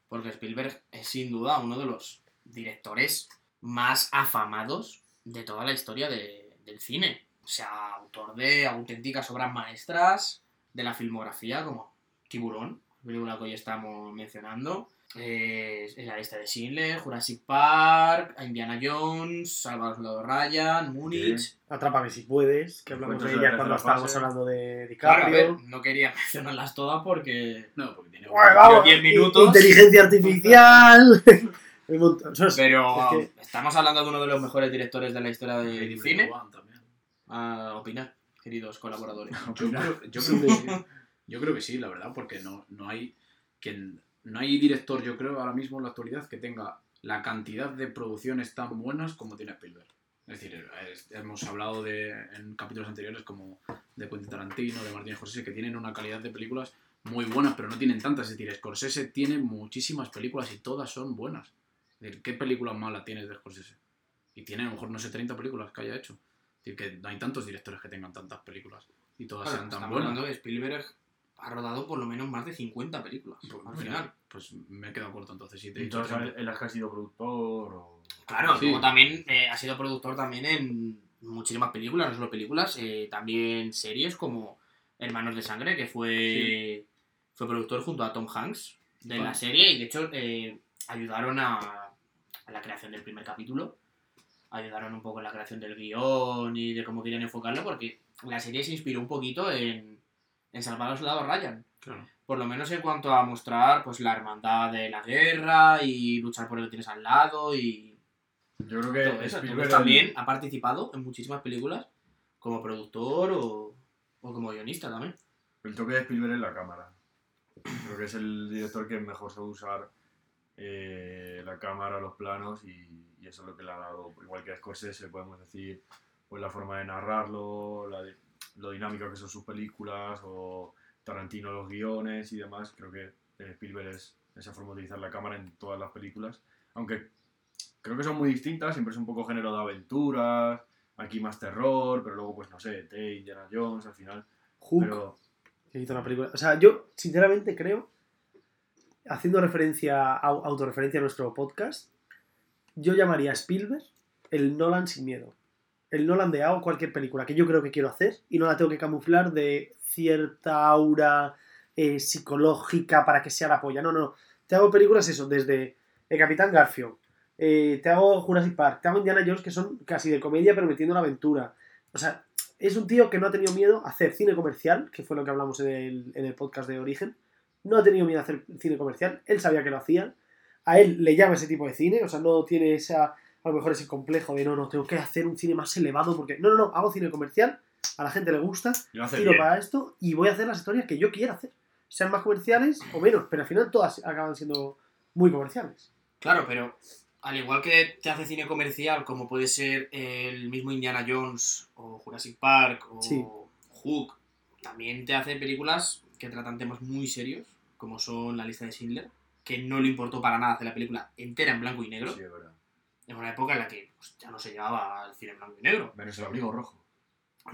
Porque Spielberg es sin duda uno de los directores más afamados de toda la historia de- del cine. O sea, autor de auténticas obras maestras de la filmografía como Tiburón, película que hoy estamos mencionando. Eh, la lista de Schindler, Jurassic Park, Indiana Jones, Salvar al Soldado Ryan, Múnich. Atrápame si puedes, que hablamos de ella cuando estábamos hablando de Claro, a DiCaprio. ver, no quería mencionarlas todas porque. No, porque tiene. Bueno, vamos, 10 i- minutos. Inteligencia artificial. Es- Pero es estamos hablando de uno de los mejores directores de la historia del cine. también. A opinar, queridos colaboradores. Yo creo, yo creo que sí. Yo creo que sí, la verdad, porque no, no hay quien, no hay director, yo creo, ahora mismo en la actualidad que tenga la cantidad de producciones tan buenas como tiene Spielberg. Es decir, hemos hablado de, en capítulos anteriores como de Quentin Tarantino, de Martin Scorsese, que tienen una calidad de películas muy buenas, pero no tienen tantas. Es decir, Scorsese tiene muchísimas películas y todas son buenas. Es decir, ¿qué película mala tienes de Scorsese? Y tiene a lo mejor, no sé, 30 películas que haya hecho. Es decir, que no hay tantos directores que tengan tantas películas y todas Claro, sean tan estamos buenas. hablando de Spielberg ha rodado por lo menos más de 50 películas Pues, al mira, final. Pues me he quedado corto entonces. Si te Entonces, 30. él, él es que ha sido productor o... Claro, Sí. luego también eh, ha sido productor también en muchísimas películas, no solo películas, eh, también series como Hermanos de Sangre, que fue, fue productor junto a Tom Hanks de Vale. la serie y de hecho eh, ayudaron a, a la creación del primer capítulo, ayudaron un poco en la creación del guion y de cómo querían enfocarlo, porque la serie se inspiró un poquito en, en Salvar al Soldado Ryan Claro. por lo menos en cuanto a mostrar pues la hermandad de la guerra y luchar por lo que tienes al lado y Yo creo todo que eso. Spielberg Entonces, también ha participado en muchísimas películas como productor o, o como guionista también. El toque de Spielberg es la cámara. Creo que es el director que mejor sabe usar eh, la cámara, los planos y, y eso es lo que le ha dado. Igual que a Scorsese podemos decir pues la forma de narrarlo, la lo dinámico que son sus películas o Tarantino los guiones y demás. Creo que eh, Spielberg es esa forma de utilizar la cámara en todas las películas. Aunque creo que son muy distintas, siempre es un poco género de aventuras, aquí más terror, pero luego pues no sé, T, Indiana Jones al final. Hook, Pero que hizo una película. O sea, yo sinceramente creo, haciendo referencia, au- autorreferencia a nuestro podcast, yo llamaría a Spielberg el Nolan sin miedo. El Nolan de hago cualquier película que yo creo que quiero hacer y no la tengo que camuflar de cierta aura eh, psicológica para que sea la polla. No, no. Te hago películas eso, desde El Capitán Garfio, eh, te hago Jurassic Park, te hago Indiana Jones que son casi de comedia pero metiendo la aventura. O sea, es un tío que no ha tenido miedo a hacer cine comercial, que fue lo que hablamos en el, en el podcast de Origen. No ha tenido miedo a hacer cine comercial, él sabía que lo hacía. A él le llama ese tipo de cine, o sea, no tiene esa, a lo mejor ese complejo de no, no, tengo que hacer un cine más elevado porque. No, no, no, hago cine comercial, a la gente le gusta, tiro para esto y voy a hacer las historias que yo quiera hacer. Sean más comerciales o menos, pero al final todas acaban siendo muy comerciales. Claro, pero al igual que te hace cine comercial, como puede ser el mismo Indiana Jones o Jurassic Park o Sí. Hook, también te hace películas que tratan temas muy serios, como son La lista de Schindler, que no le importó para nada hacer la película entera en blanco y negro, Sí, es verdad. En una época en la que pues, ya no se llevaba el cine blanco y negro. Menos el abrigo rojo.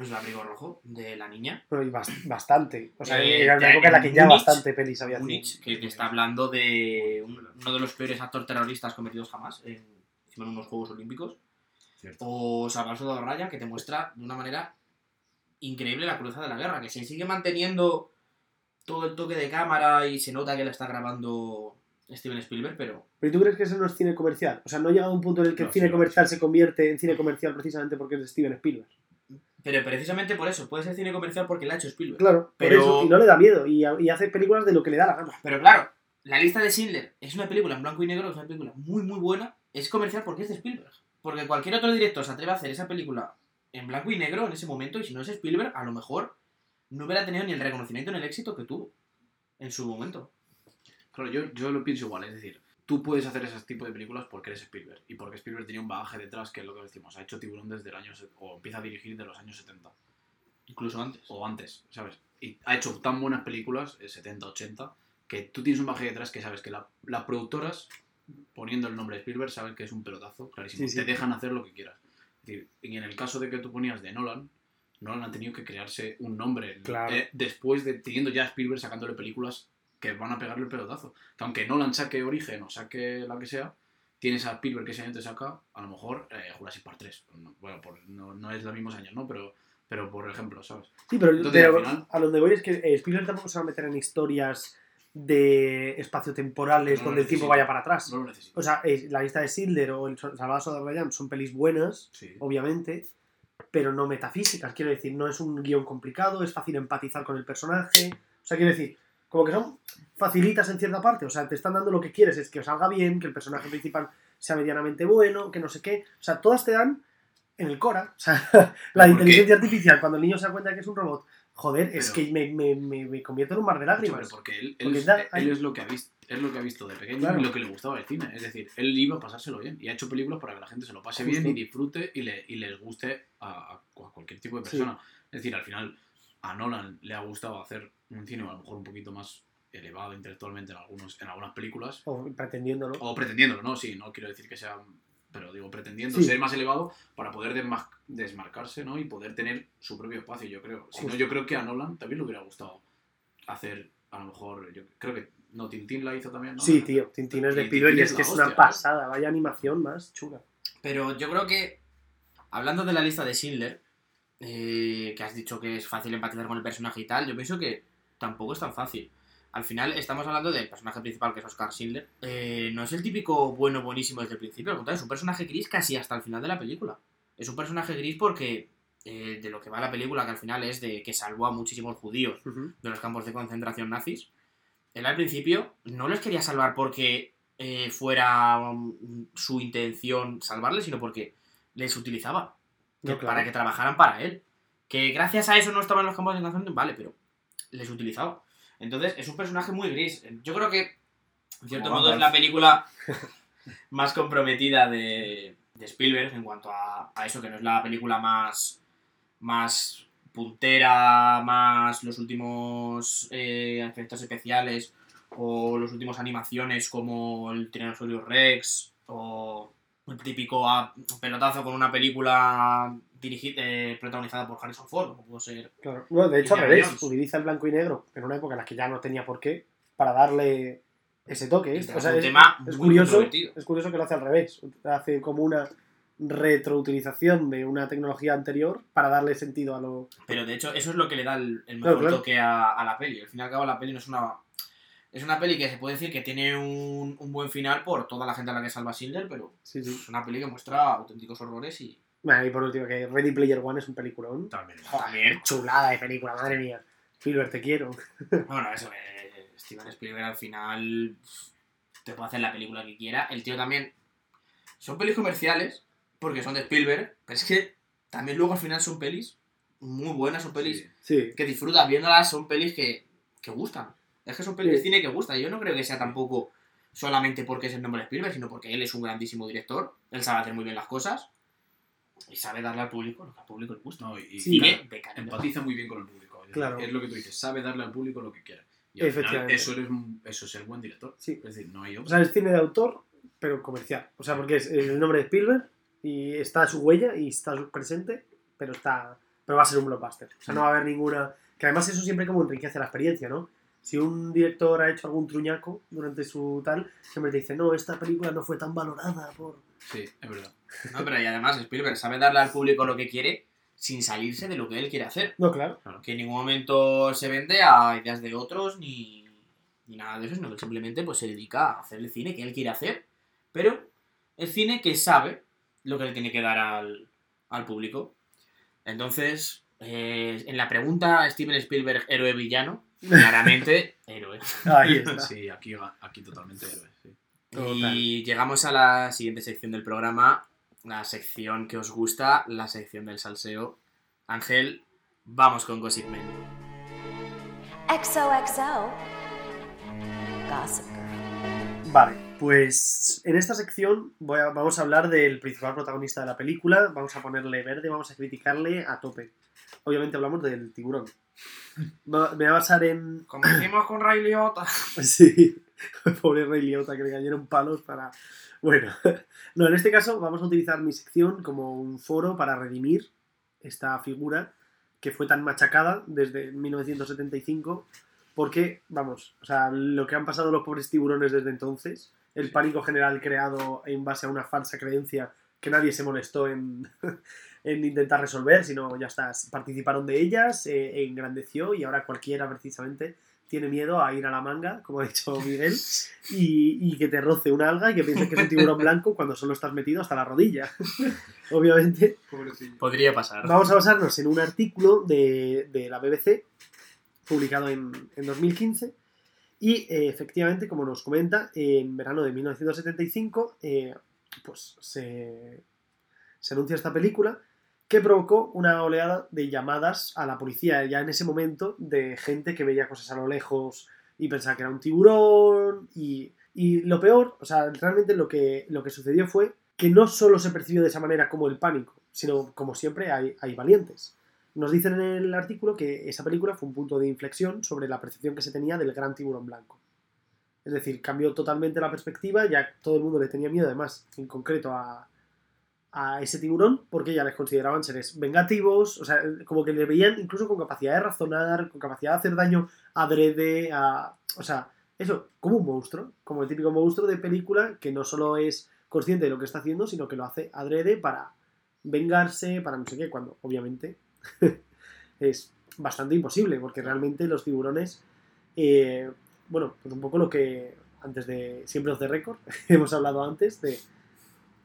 Es el abrigo rojo de la niña. Bueno, y bas- bastante. O sea, Eh, era una época en la que ya bastante pelis había Múnich, que te está hablando de un- uno de los peores actores terroristas cometidos jamás en, unos Juegos Olímpicos. Cierto. O Salvar Soldado Raya, que te muestra de una manera increíble la crudeza de la guerra, que se sigue manteniendo todo el toque de cámara y se nota que la está grabando Steven Spielberg, pero ¿Pero tú crees que eso no es cine comercial? O sea, no llega a un punto en el que No, el cine sí, comercial sí. se convierte en cine comercial precisamente porque es de Steven Spielberg. Pero precisamente por eso, puede ser cine comercial porque la ha hecho Spielberg. Claro, Pero- por eso, y no le da miedo, y, y hace películas de lo que le da la gana. Pero claro, la lista de Schindler es una película en blanco y negro, es una película muy muy buena, es comercial porque es de Spielberg. Porque cualquier otro director se atreve a hacer esa película en blanco y negro en ese momento, y si no es Spielberg, a lo mejor no hubiera tenido ni el reconocimiento ni el éxito que tuvo en su momento. Claro, yo, yo lo pienso igual, es decir, tú puedes hacer ese tipo de películas porque eres Spielberg y porque Spielberg tenía un bagaje detrás que es lo que decimos, ha hecho Tiburón desde el año, o empieza a dirigir de los años 70 Incluso antes. o antes, ¿sabes? Y ha hecho tan buenas películas, eh, 70, 80, que tú tienes un bagaje detrás que sabes que la- las productoras, poniendo el nombre de Spielberg, saben que es un pelotazo, clarísimo, Sí, sí. te dejan hacer lo que quieras. Es decir, y en el caso de que tú ponías de Nolan, Nolan ha tenido que crearse un nombre Claro. eh, después de teniendo ya a Spielberg sacándole películas que van a pegarle el pelotazo. Que aunque Nolan saque Origen o saque la que sea, tienes a Spielberg que ese año te saca, a lo mejor eh, Jurassic Park 3. No- bueno, por- no, no es los mismos años, ¿no? Pero, pero por ejemplo, ¿sabes? Sí, pero, Entonces, pero final- a donde voy es que eh, Spielberg tampoco se va a meter en historias de espacio-temporales No donde el tiempo vaya para atrás. No lo necesito. O sea, eh, la lista de Schindler o el Salvador Soldado Ryan son pelis buenas, Sí. obviamente, pero no metafísicas. Quiero decir, no es un guion complicado, es fácil empatizar con el personaje. O sea, quiero decir, como que son facilitas en cierta parte. O sea, te están dando lo que quieres, es que os salga bien, que el personaje principal sea medianamente bueno, que no sé qué. O sea, todas te dan en el Cora. O sea, la ¿Por inteligencia artificial, cuando el niño se da cuenta que es un robot, joder, es Pero- que me, me, me, me convierto en un mar de Pero lágrimas. porque él, él Porque es, da- él hay- es lo que ha visto, es lo que ha visto de pequeño Claro. y lo que le gustaba del cine. Es decir, él iba a pasárselo bien y ha hecho películas para que la gente se lo pase Justo. bien y disfrute y, le, y les guste a, a cualquier tipo de Sí. persona. Es decir, al final a Nolan le ha gustado hacer un cine a lo mejor un poquito más elevado intelectualmente en, algunos, en algunas películas. O pretendiéndolo. O pretendiéndolo, ¿no? Sí, no quiero decir que sea, pero digo, pretendiendo Sí. ser más elevado para poder desma- desmarcarse, ¿no? Y poder tener su propio espacio, yo creo. Si no, yo creo que a Nolan también le hubiera gustado hacer, a lo mejor, yo creo que, no, Tintín la hizo también, ¿no? Sí, tío, Tintín es de Spielberg y es que es una hostia, ¿eh? pasada, vaya animación más chula. Pero yo creo que, hablando de la lista de Schindler, eh, que has dicho que es fácil empatizar con el personaje y tal, yo pienso que tampoco es tan fácil. Al final estamos hablando del personaje principal, que es Oscar Schindler. Eh, no es el típico bueno, buenísimo desde el principio, al contrario, es un personaje gris casi hasta el final de la película. Es un personaje gris porque eh, de lo que va la película, que al final es de que salvó a muchísimos judíos de los campos de concentración nazis, él al principio no les quería salvar porque eh, fuera um, su intención salvarles, sino porque les utilizaba que- No, claro. para que trabajaran para él. Que gracias a eso no estaban en los campos de concentración, vale, pero les utilizaba. Entonces es un personaje muy gris. Yo creo que, en cierto Como modo, es la película más comprometida de, de Spielberg en cuanto a, a eso, que no es la película más, más puntera, más los últimos eh, efectos especiales o los últimos animaciones como el Tyrannosaurus Rex o el típico ah, pelotazo con una película dirigida, eh, protagonizada por Harrison Ford, como pudo ser Claro. Bueno, de hecho, al revés, utiliza el blanco y negro en una época en la que ya no tenía por qué, para darle ese toque. Es O sea, es, tema es curioso, es curioso que lo hace al revés. Hace como una retroutilización de una tecnología anterior para darle sentido a lo. Pero de hecho, eso es lo que le da el, el Claro, mejor claro. toque a, a la peli. Al fin y al cabo, la peli no es una. Es una peli que se puede decir que tiene un, un buen final por toda la gente a la que salva Schindler, pero Sí, sí. es una peli que muestra auténticos horrores y Bueno, y por último, que Ready Player One es un peliculón. También. Joder, chulada de película, madre mía. Spielberg, te quiero. Bueno, eso, eh, Steven Spielberg al final te puede hacer la película que quiera. El tío también. Son pelis comerciales, porque son de Spielberg, pero es que también luego al final son pelis muy buenas, son pelis Sí. Sí. que disfrutas viéndolas, son pelis que, que gustan. Es que son pelis de Sí. cine que gustan. Yo no creo que sea tampoco solamente porque es el nombre de Spielberg, sino porque él es un grandísimo director. Él sabe hacer muy bien las cosas y sabe darle al público lo que al público le gusta. No, y, Sí, de empatiza muy bien con el público. Es, Claro. es lo que tú dices, sabe darle al público lo que quiere. Y al final, eso, eres un- eso es el buen director. Sí. Es decir, no hay O otra. sea, es cine de autor, pero comercial. O sea, porque es el nombre de Spielberg y está su huella y está su presente, pero está pero va a ser un blockbuster. O sea, no va a haber ninguna... Que además eso siempre como enriquece la experiencia, ¿no? Si un director ha hecho algún truñaco durante su tal, siempre te dice, no, esta película no fue tan valorada por... Sí, es verdad. No, pero y además Spielberg sabe darle al público lo que quiere sin salirse de lo que él quiere hacer. No, claro. Que en ningún momento se vende a ideas de otros ni, ni nada de eso, sino que simplemente pues, se dedica a hacer el cine que él quiere hacer, pero el cine que sabe lo que le tiene que dar al, al público. Entonces, eh, en la pregunta Steven Spielberg, héroe villano, claramente héroe. Ahí está. Sí, aquí, aquí totalmente héroe. Sí. Y llegamos a la siguiente sección del programa, la sección que os gusta, la sección del salseo. Ángel, vamos con Gossip Man. XOXO. Gossip Girl. Vale, pues en esta sección voy a- vamos a hablar del principal protagonista de la película, vamos a ponerle verde, vamos a criticarle a tope. Obviamente hablamos del tiburón. Me voy a basar en... Como hicimos con Ray Liotta. Sí, pobre Rey Liotta que le cayeron palos para... Bueno, no, en este caso vamos a utilizar mi sección como un foro para redimir esta figura que fue tan machacada desde 1975 porque, vamos, o sea, lo que han pasado los pobres tiburones desde entonces, el pánico general creado en base a una falsa creencia que nadie se molestó en, en intentar resolver, sino ya está, participaron de ellas, eh, engrandeció y ahora cualquiera precisamente tiene miedo a ir a la manga, como ha dicho Miguel, y, y que te roce una alga y que pienses que es un tiburón blanco cuando solo estás metido hasta la rodilla. Obviamente, Podría pasar. vamos a basarnos en un artículo de, de la BBC publicado en, en 2015 y eh, efectivamente, como nos comenta, en verano de 1975 eh, pues se, se anuncia esta película que provocó una oleada de llamadas a la policía ya en ese momento de gente que veía cosas a lo lejos y pensaba que era un tiburón y, y lo peor, o sea, realmente lo que, lo que sucedió fue que no solo se percibió de esa manera como el pánico, sino como siempre hay, hay valientes. Nos dicen en el artículo que esa película fue un punto de inflexión sobre la percepción que se tenía del gran tiburón blanco. Es decir, cambió totalmente la perspectiva, ya todo el mundo le tenía miedo, además, en concreto a, a ese tiburón, porque ya les consideraban seres vengativos, o sea, como que le veían incluso con capacidad de razonar, con capacidad de hacer daño adrede, a, o sea, eso, como un monstruo, como el típico monstruo de película que no solo es consciente de lo que está haciendo, sino que lo hace adrede para vengarse, para no sé qué, cuando obviamente es bastante imposible, porque realmente los tiburones, eh, bueno, pues un poco lo que antes de, siempre os de récord, hemos hablado antes de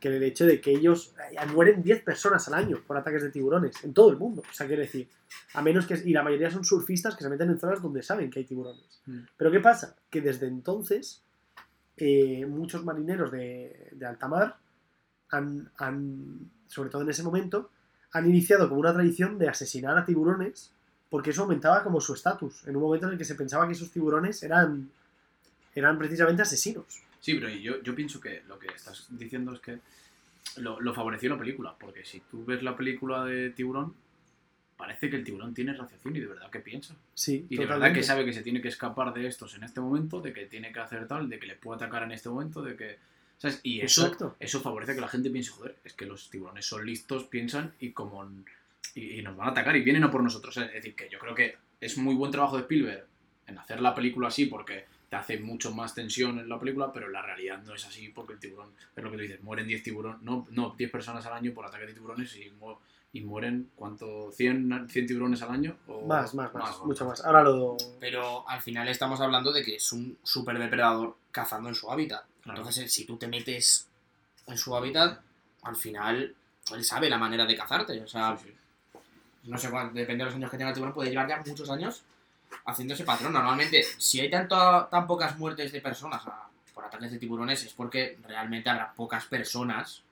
que el hecho de que ellos eh, mueren 10 personas al año por ataques de tiburones en todo el mundo. O sea, quiero decir, a menos que. Y la mayoría son surfistas que se meten en zonas donde saben que hay tiburones. Mm. Pero ¿qué pasa? Que desde entonces, eh, muchos marineros de, de alta mar han, han, sobre todo en ese momento, han iniciado como una tradición de asesinar a tiburones porque eso aumentaba como su estatus. En un momento en el que se pensaba que esos tiburones eran, eran precisamente asesinos. Sí, pero yo, yo pienso que lo que estás diciendo es que lo, lo favoreció la película, porque si tú ves la película de Tiburón, parece que el tiburón tiene raciocinio y de verdad que piensa. Sí, Y de verdad que sabe que se tiene que escapar de estos en este momento, de que tiene que hacer tal, de que le puede atacar en este momento, de que... ¿Sabes? Y eso, Exacto. eso favorece que la gente piense, joder, es que los tiburones son listos, piensan y como... Y, y nos van a atacar y vienen a por nosotros. Es decir, que yo creo que es muy buen trabajo de Spielberg en hacer la película así porque te hace mucho más tensión en la película, pero la realidad no es así porque el tiburón, es lo que tú dices, mueren 10 tiburones, no, no, 10 personas al año por ataque de tiburones y, mu- y mueren, ¿cuánto? ¿100, 100 tiburones al año? O Más, más, más, o- mucho más. Ahora lo. Pero al final estamos hablando de que es un super depredador cazando en su hábitat. Claro. Entonces, eh, si tú te metes en su hábitat, al final él sabe la manera de cazarte. O sea, Sí, sí. no sé cuánto, depende de los años que tenga el tiburón, puede llevar ya muchos años haciendo ese patrón. Normalmente, si hay tanto, tan pocas muertes de personas a- por ataques de tiburones, es porque realmente habrá pocas personas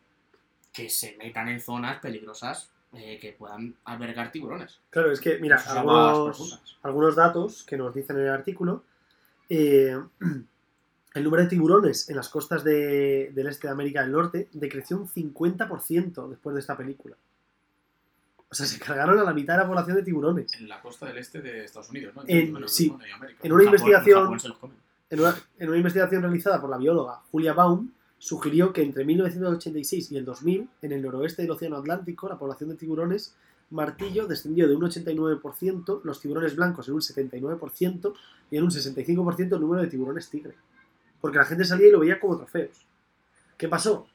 que se metan en zonas peligrosas eh, que puedan albergar tiburones. Claro, es que, mira, algunos, algunos datos que nos dicen en el artículo. eh, el número de tiburones en las costas de- del este de América del Norte decreció un 50% después de esta película. O sea, se cargaron a la mitad de la población de tiburones. En la costa del este de Estados Unidos, ¿no? En- Bueno, sí. y América. En una Japón- investigación-. En una, en una investigación realizada por la bióloga Julia Baum, sugirió que entre 1986 y el 2000, en el noroeste del Océano Atlántico, la población de tiburones martillo descendió de un 89%, los tiburones blancos en un 79% y en un 65% el número de tiburones tigre. Porque la gente salía y lo veía como trofeos. ¿Qué pasó?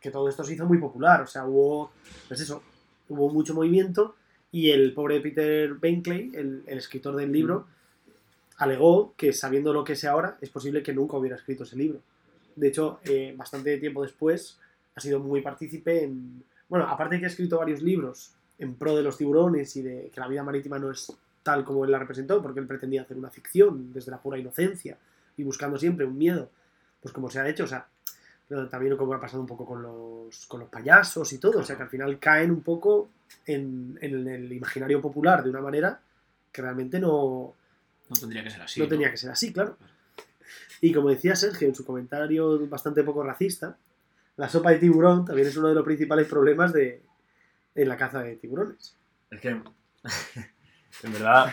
Que todo esto se hizo muy popular, o sea, hubo, pues eso, hubo mucho movimiento y el pobre Peter Benkley, el, el escritor del libro, alegó que sabiendo lo que sé ahora, es posible que nunca hubiera escrito ese libro. De hecho, eh, bastante tiempo después, ha sido muy partícipe en... Bueno, aparte de que ha escrito varios libros en pro de los tiburones y de que la vida marítima no es tal como él la representó, porque él pretendía hacer una ficción desde la pura inocencia y buscando siempre un miedo, pues como se ha hecho, o sea, pero también como ha pasado un poco con los, con los payasos y todo, o sea que al final caen un poco en, en el imaginario popular de una manera que realmente no, No tendría que ser así. no tenía que ser así, claro. Y como decía Sergio en su comentario bastante poco racista, la sopa de tiburón también es uno de los principales problemas de, en la caza de tiburones. Es que, en verdad,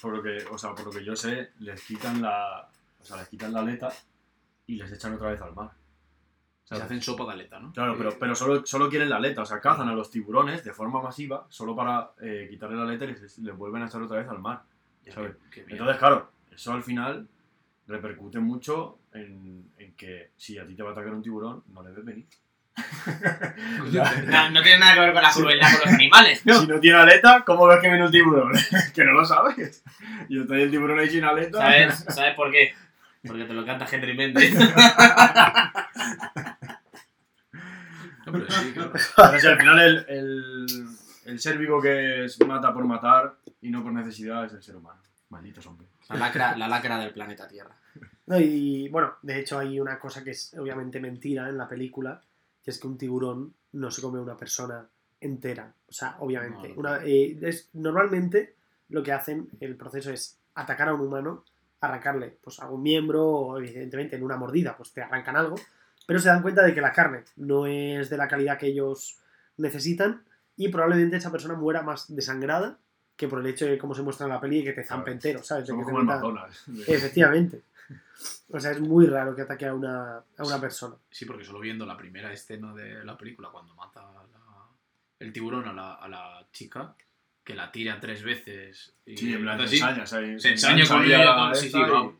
por lo que, o sea, por lo que yo sé, les quitan la, o sea, les quitan la aleta y les echan otra vez al mar. Se hacen sopa de aleta, ¿no? Claro, pero, pero solo, solo quieren la aleta, o sea, cazan a los tiburones de forma masiva solo para eh, quitarle la aleta y les, les vuelven a echar otra vez al mar. Ya, ¿sabes? qué- qué. Entonces, claro, eso al final repercute mucho en, en que si a ti te va a atacar un tiburón, no debes venir. No, no tiene nada que ver con la crueldad con los animales, ¿no? Si no tiene aleta, ¿cómo ves que viene un tiburón? que no lo sabes. Y está ahí el tiburón ahí sin aleta. ¿Sabes? ¿Sabes por qué? Porque te lo canta Henry Mendes. No, pero sí, claro. Pero si al final el, el, el ser vivo que es- mata por matar y no por necesidad es el ser humano. Malditos hombres. La lacra, la lacra del planeta Tierra. No, y bueno, de hecho hay una cosa que es obviamente mentira en la película, que es que un tiburón no se come a una persona entera. O sea, obviamente. No, no. Una, eh, es, normalmente lo que hacen, el proceso es atacar a un humano, arrancarle pues algún miembro, o evidentemente en una mordida pues te arrancan algo, pero se dan cuenta de que la carne no es de la calidad que ellos necesitan y probablemente esa persona muera más desangrada que por el hecho de cómo se muestra en la peli y que te zampe entero, ¿sabes? De que te. Efectivamente. O sea, es muy raro que ataque a una, a una persona. Sí, porque solo viendo la primera escena de la película, cuando mata a la- el tiburón a la, a la chica, que la tira tres veces. Y, Sí, en plan, hace se así, ensaña, se ensaña con ella. sí, sí,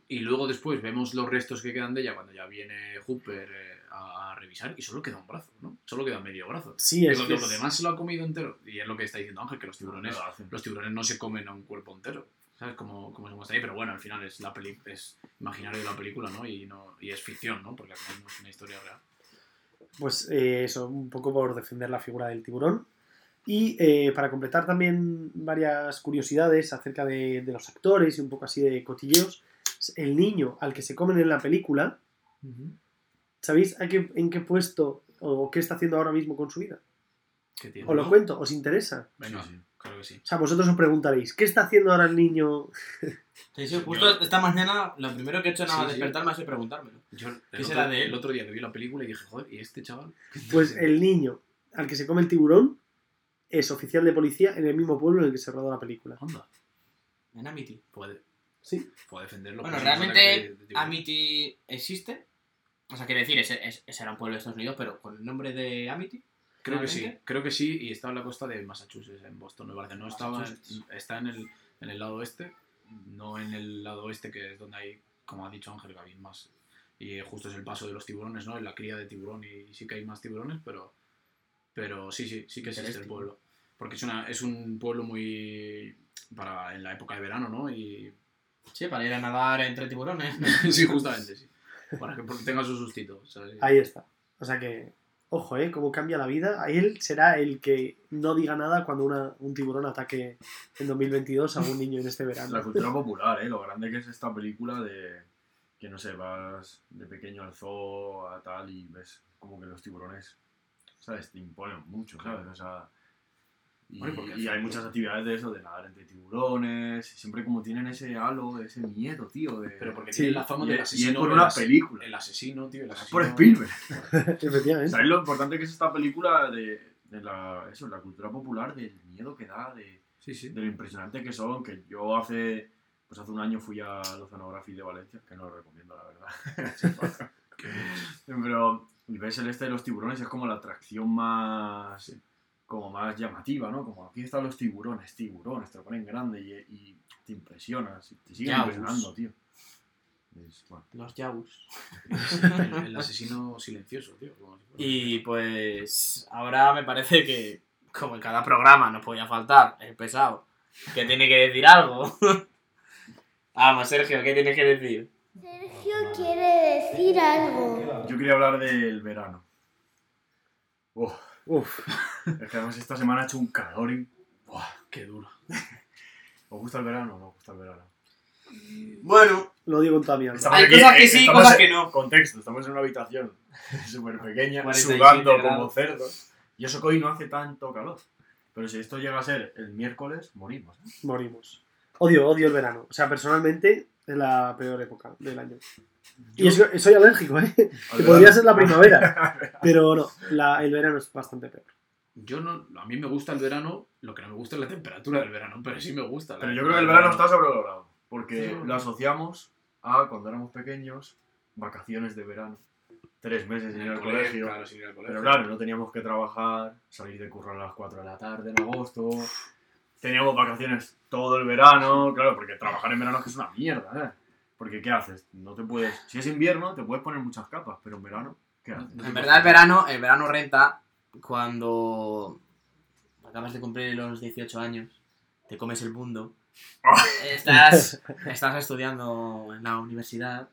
y- luego después vemos los restos que quedan de ella cuando ya viene Hooper eh, a, revisar y solo queda un brazo, ¿no? Solo queda medio brazo. Sí, es lo es- demás se lo ha comido entero. Y es lo que está diciendo Ángel, que los tiburones, No lo los tiburones no se comen a un cuerpo entero. ¿Sabes? Como, como se muestra ahí, pero bueno, al final es la peli es imaginario de la película, ¿no? Y, no, y es ficción, ¿no? Porque al final no es una historia real. Pues eh, eso, un poco por defender la figura del tiburón. Y eh, para completar también varias curiosidades acerca de, de los actores y un poco así de cotilleos, el niño al que se comen en la película, ¿sabéis a qué, en qué puesto o qué está haciendo ahora mismo con su vida? ¿Qué tiene? Os lo ¿no? cuento, ¿os interesa? Venga, Sí, sí. claro que sí. O sea, vosotros os preguntaréis, ¿qué está haciendo ahora el niño? Sí, sí, justo esta mañana lo primero que he hecho nada más Sí, sí. despertarme ha sido preguntármelo. Yo, ¿Qué otro, será de él? el otro día que vi la película y dije, joder, ¿y este chaval? Pues el niño al que se come el tiburón es oficial de policía en el mismo pueblo en el que se rodó la película. Anda, En Amity. puede, Sí, puede defenderlo. Bueno, realmente de- de. Amity existe. O sea, quiere decir, ese, ese- ese era un pueblo de Estados Unidos, pero con el nombre de Amity. Creo que sí, creo que sí, y está en la costa de Massachusetts, en Boston, me parece. No estaba, está en el, en el lado oeste, no en el lado oeste, que es donde hay, como ha dicho Ángel, que hay más. Y justo es el paso de los tiburones, ¿no? En la cría de tiburón, y sí que hay más tiburones, pero, pero sí, sí, sí que existe el pueblo. Porque es, una, es un pueblo muy. para en la época de verano, ¿no? Y. Sí, para ir a nadar entre tiburones. sí, justamente, sí. Para que porque tenga su sustito. ¿sabes? ahí está. O sea que, ojo, ¿eh? Cómo cambia la vida. A él será el que no diga nada cuando una- un tiburón ataque en 2022 a un niño en este La verano. cultura popular, ¿eh? Lo grande que es esta película de... Que no sé, vas de pequeño al zoo a tal y ves como que los tiburones, ¿sabes? Te imponen mucho, ¿sabes? O sea... Y, Bueno, al y hay muchas actividades de eso, de nadar entre tiburones, siempre como tienen ese halo, ese miedo, tío, de... Pero porque Sí, tiene la fama del es- y asesino. es por el una ase- película. El asesino, tío. El Es asesino. por Spielberg. Efectivamente. ¿Sabes lo importante que es esta película de, de la, eso, la cultura popular, del miedo que da, de, Sí, sí. de lo impresionante que son? Que yo hace, pues hace un año fui a Oceanography de Valencia, que no lo recomiendo, la verdad. Pero y ves el este de los tiburones, es como la atracción más, como más llamativa, ¿no? Como aquí están los tiburones, tiburones, te lo ponen grande y, y te impresionas, y te siguen Yaus. impresionando, tío. Es- bueno. Los Yaus. El, el asesino silencioso, tío. Y pues ahora me parece que, como en cada programa no podía faltar el pesado, que tiene que decir algo. Vamos, Sergio, ¿qué tienes que decir? Sergio quiere decir algo. Yo quería hablar del verano. Uf, Uf, es que además esta semana ha hecho un calor Buah, qué duro. ¿Os gusta el verano o no os gusta el verano? Bueno, Lo digo con toda mi alma. Estamos Hay aquí, cosas que sí, estamos cosas en- que no. Contexto, estamos en una habitación súper pequeña, 47 sudando grados. como cerdos. Y eso que hoy no hace tanto calor. Pero si esto llega a ser el miércoles, morimos. ¿eh? Morimos. Odio, odio el verano. O sea, personalmente es la peor época del año. Y eso- soy alérgico, ¿eh? Que podría ser la primavera. Pero no, la- el verano es bastante peor. Yo no, a mí me gusta el verano, lo que no me gusta es la temperatura del verano, pero sí me gusta. la Pero yo creo que el verano está sobrevalorado. Porque Sí. lo asociamos a cuando éramos pequeños, vacaciones de verano. Tres meses sin En ir el al colegio, colegio. claro, sin ir al colegio. Pero claro, no teníamos que trabajar, salir de curro a las 4 de la tarde en agosto. Teníamos vacaciones todo el verano, claro, porque trabajar en verano es que es una mierda, ¿eh? Porque ¿qué haces? No te puedes. Si es invierno, te puedes poner muchas capas, pero en verano, ¿qué haces? en verdad el verano, el verano renta cuando acabas de cumplir los 18 años, te comes el mundo, estás, estás estudiando en la universidad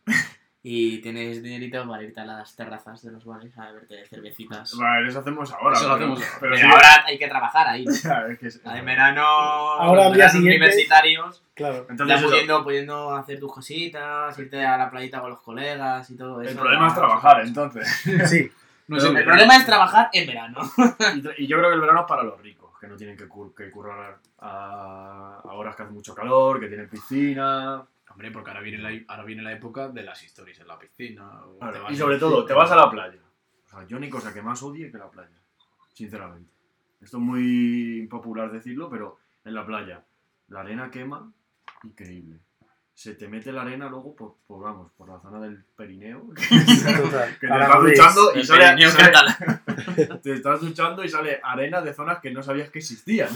y tienes dinerito para irte a las terrazas de los bares a beberte cervecitas. Vale, eso hacemos ahora. Eso lo pero- hacemos ahora. Pero, Pero sí, ahora hay que trabajar ahí. es que es- En verano, Ahora al día veranos siguiente- universitarios, Claro. Entonces, ya pudiendo, pudiendo hacer tus cositas, irte a la playita con los colegas y todo eso. el problema es trabajar, entonces. Sí. No El problema es trabajar en verano. Y yo creo que el verano es para los ricos, que no tienen que, cur- que currar a, a horas que hace mucho calor, que tienen piscina. Hombre, porque ahora viene, la, ahora viene la época de las historias en la piscina. o Claro, te vas y sobre todo, te vas a la playa. O sea, yo ni cosa que más odie que la playa, sinceramente. Esto es muy impopular decirlo, pero en la playa la arena quema increíble. Se te mete la arena luego por, por, vamos, por la zona del perineo. Total. que te Para estás duchando y El sale, Pirineo sale- catalán. te estás duchando y sale arena de zonas que no sabías que existían.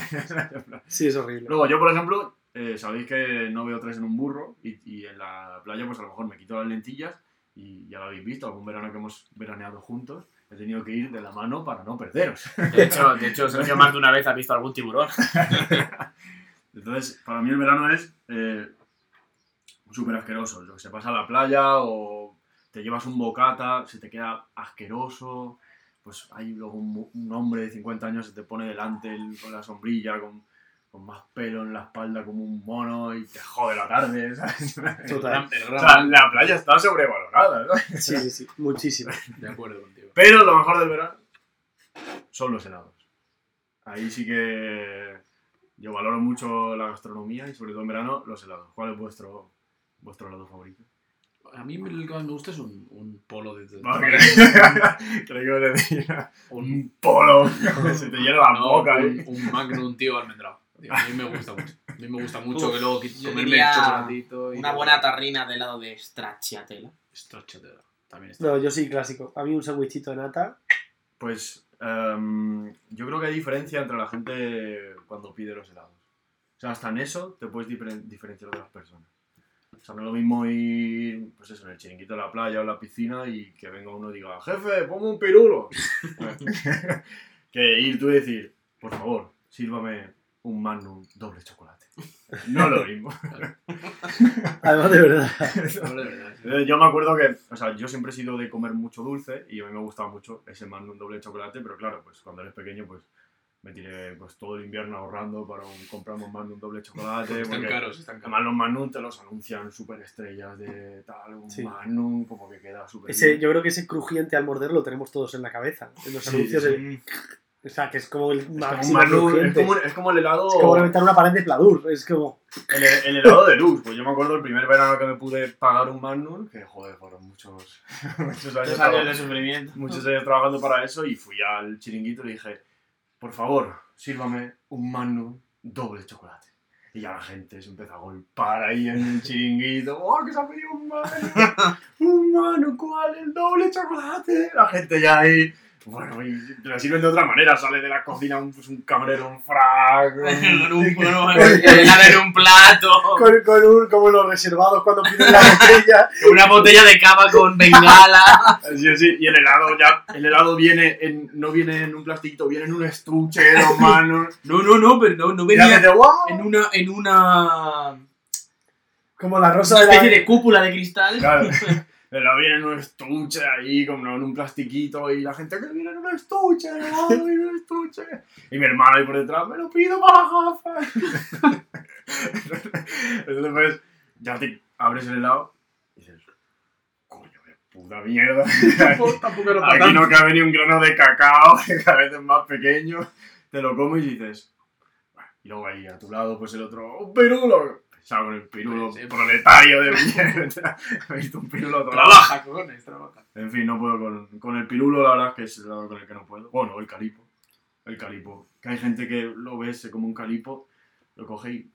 Sí, es horrible. Luego, yo, por ejemplo, eh, sabéis que no veo tres en un burro y, y en la playa, pues a lo mejor me quito las lentillas y ya lo habéis visto, algún verano que hemos veraneado juntos, he tenido que ir de la mano para no perderos. De hecho, de hecho, Sergio más de una vez ha visto algún tiburón. Entonces, para mí el verano es eh, súper asqueroso. Lo que se pasa a la playa o te llevas un bocata, se te queda asqueroso. Pues hay luego un, hombre de 50 años se te pone delante el- con la sombrilla, con, con más pelo en la espalda como un mono y te jode la tarde, ¿sabes? Total. El O sea, la playa está sobrevalorada, ¿no? Sí, sí, sí. Muchísimo. De acuerdo contigo. Pero lo mejor del verano son los helados. Ahí sí que yo valoro mucho la gastronomía y sobre todo en verano los helados. ¿Cuál es vuestro, vuestro helado favorito? A mí el que más me gusta es un, un polo de... de- Creo que iba a decir un polo. Se te llena la no, boca. un, ¿eh? un magnum, tío, almendrado. A mí me gusta mucho. A mí me gusta mucho Uf, que luego comerme el chocolatito. y Una buena tarrina de helado de stracciatella. Stracciatella. También está. No, yo sí, clásico. A mí un sandwichito de nata. Pues em, yo creo que hay diferencia entre la gente cuando pide los helados. O sea, hasta en eso te puedes diferen- diferenciar de las personas. O sea, no es lo mismo ir, pues eso, en el chiringuito de la playa o en la piscina y que venga uno y diga, jefe, ponme un pirulo. que ir tú y decir, por favor, sírvame un magnum doble chocolate. No lo mismo. Además, de verdad. Yo me acuerdo que, o sea, yo siempre he sido de comer mucho dulce y a mí me gustaba mucho ese magnum doble chocolate, pero claro, pues cuando eres pequeño, pues me tiré pues todo el invierno ahorrando para un, comprarme un magnum doble chocolate. Están porque caros, están Además caros. los magnum te los anuncian súper estrellas de tal, un Sí. magnum, como que queda súper yo creo que ese crujiente al morder lo tenemos todos en la cabeza. En los Sí, anuncios sí, de. O sea, que es como el Es como, un máximo es, es como el helado... Es como reventar una pared de pladur. Es como. El, el helado de luz, pues yo me acuerdo el primer verano que me pude pagar un Magnum, que joder, fueron muchos, muchos años, años de sufrimiento. muchos años trabajando para eso y fui al chiringuito y le dije, por favor, sírvame un Magnum doble chocolate. Y ya la gente se empezó a golpar ahí en el chiringuito. ¡Oh, que se ha pedido un Magnum! ¡Un Magnum! ¿Cuál? ¡El doble chocolate! La gente ya ahí... Bueno, y te lo sirven de otra manera. Sale de la cocina un, pues, un camarero, un frac... Con un, con plato. Con, con un, como los reservados cuando piden la botella. Una botella de cava con bengala. Sí, sí, y el helado ya, el helado viene en, no viene en un plastiquito, viene en un estuche de dos manos. No, no, no, pero no, no venía en una, en una, Como la rosa una de la. especie de cúpula de cristal. Claro. El helado viene en un estuche ahí, como en un plastiquito, y la gente que viene en un estuche, viene en un estuche. Y mi hermano ahí por detrás, me lo pido para las gafas. Entonces, pues, ya te abres el helado y dices, coño, de puta mierda. Tampoco era para Aquí no cabe ni un grano de cacao, que cada vez es más pequeño. Te lo comes y dices. "Bueno", Y luego ahí a tu lado, pues el otro, un pirulo. Pensaba con el pirulo Sí, sí. proletario de. He visto un pirulo todo. Trabaja, cojones, trabaja. En fin, no puedo con, con el pirulo, la verdad es que es el lado con el que no puedo. Bueno, el calipo. El calipo. Que hay gente que lo ves como un calipo, lo coge y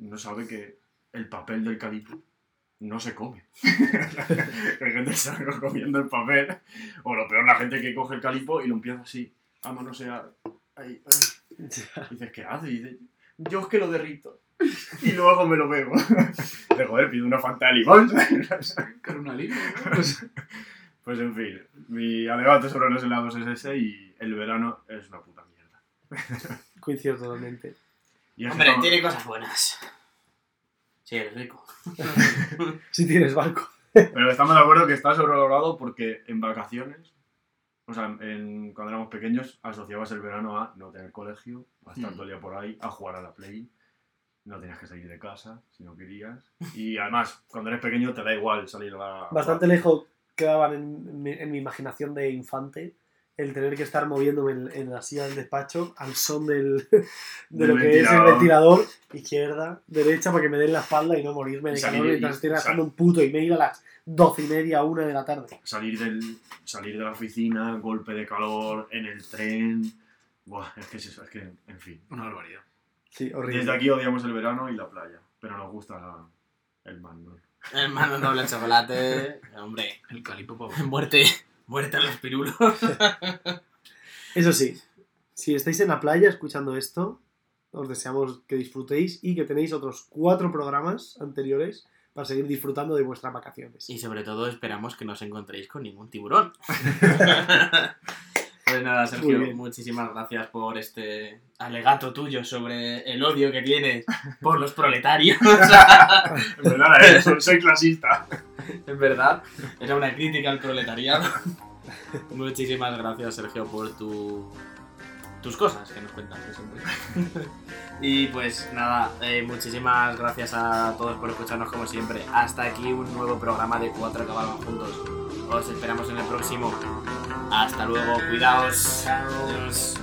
no sabe que el papel del calipo no se come. hay gente que se está comiendo el papel. O lo peor, la gente que coge el calipo y lo empieza así, a manosear. Ahí, ahí. Y dices, ¿qué hace? Y dice, yo es que lo derrito. Y luego me lo bebo. De joder, pido una fanta de limón. Con una. Pues, pues en fin, mi debate sobre los helados es ese y el verano es una puta mierda. Coincido totalmente. Y Hombre, como- tiene cosas buenas. Sí, eres rico. Si tienes barco. Pero estamos de acuerdo que está sobrevalorado porque en vacaciones, o sea, en- cuando éramos pequeños, asociabas el verano a no tener colegio, a estar Hmm. todo el día por ahí, a jugar a la Play. No tenías que salir de casa si no querías. Y además, cuando eres pequeño te da igual salir a la... Bastante lejos quedaban en, mi- en mi imaginación de infante el tener que estar moviéndome en, en la silla del despacho al son del, de lo que es el ventilador. izquierda, derecha, para que me den la espalda y no morirme de calor y- mientras estoy sal- un puto email a las doce y media, una de la tarde. Salir, del, salir de la oficina, golpe de calor, en el tren... Buah, es que es eso, es que, en fin. Una barbaridad. Sí, horrible. Desde aquí odiamos el verano y la playa, pero nos gusta la- el mando. Hermano doble chocolate. Hombre, El calipo pavo. muerte. Muerte a los pirulos. Eso sí, si estáis en la playa escuchando esto, os deseamos que disfrutéis y que tenéis otros cuatro programas anteriores para seguir disfrutando de vuestras vacaciones. Y sobre todo esperamos que no os encontréis con ningún tiburón. Pues nada, Sergio, muchísimas gracias por este alegato tuyo sobre el odio que tienes por los proletarios. En verdad, eh, soy, clasista. Es verdad, era una crítica al proletariado. Muchísimas gracias, Sergio, por tu, tus cosas que nos cuentas siempre. y pues nada, eh, muchísimas gracias a todos por escucharnos como siempre. Hasta aquí un nuevo programa de Cuatro Cabalgan Juntos. Os esperamos en el próximo. Hasta luego, cuidaos. Adiós.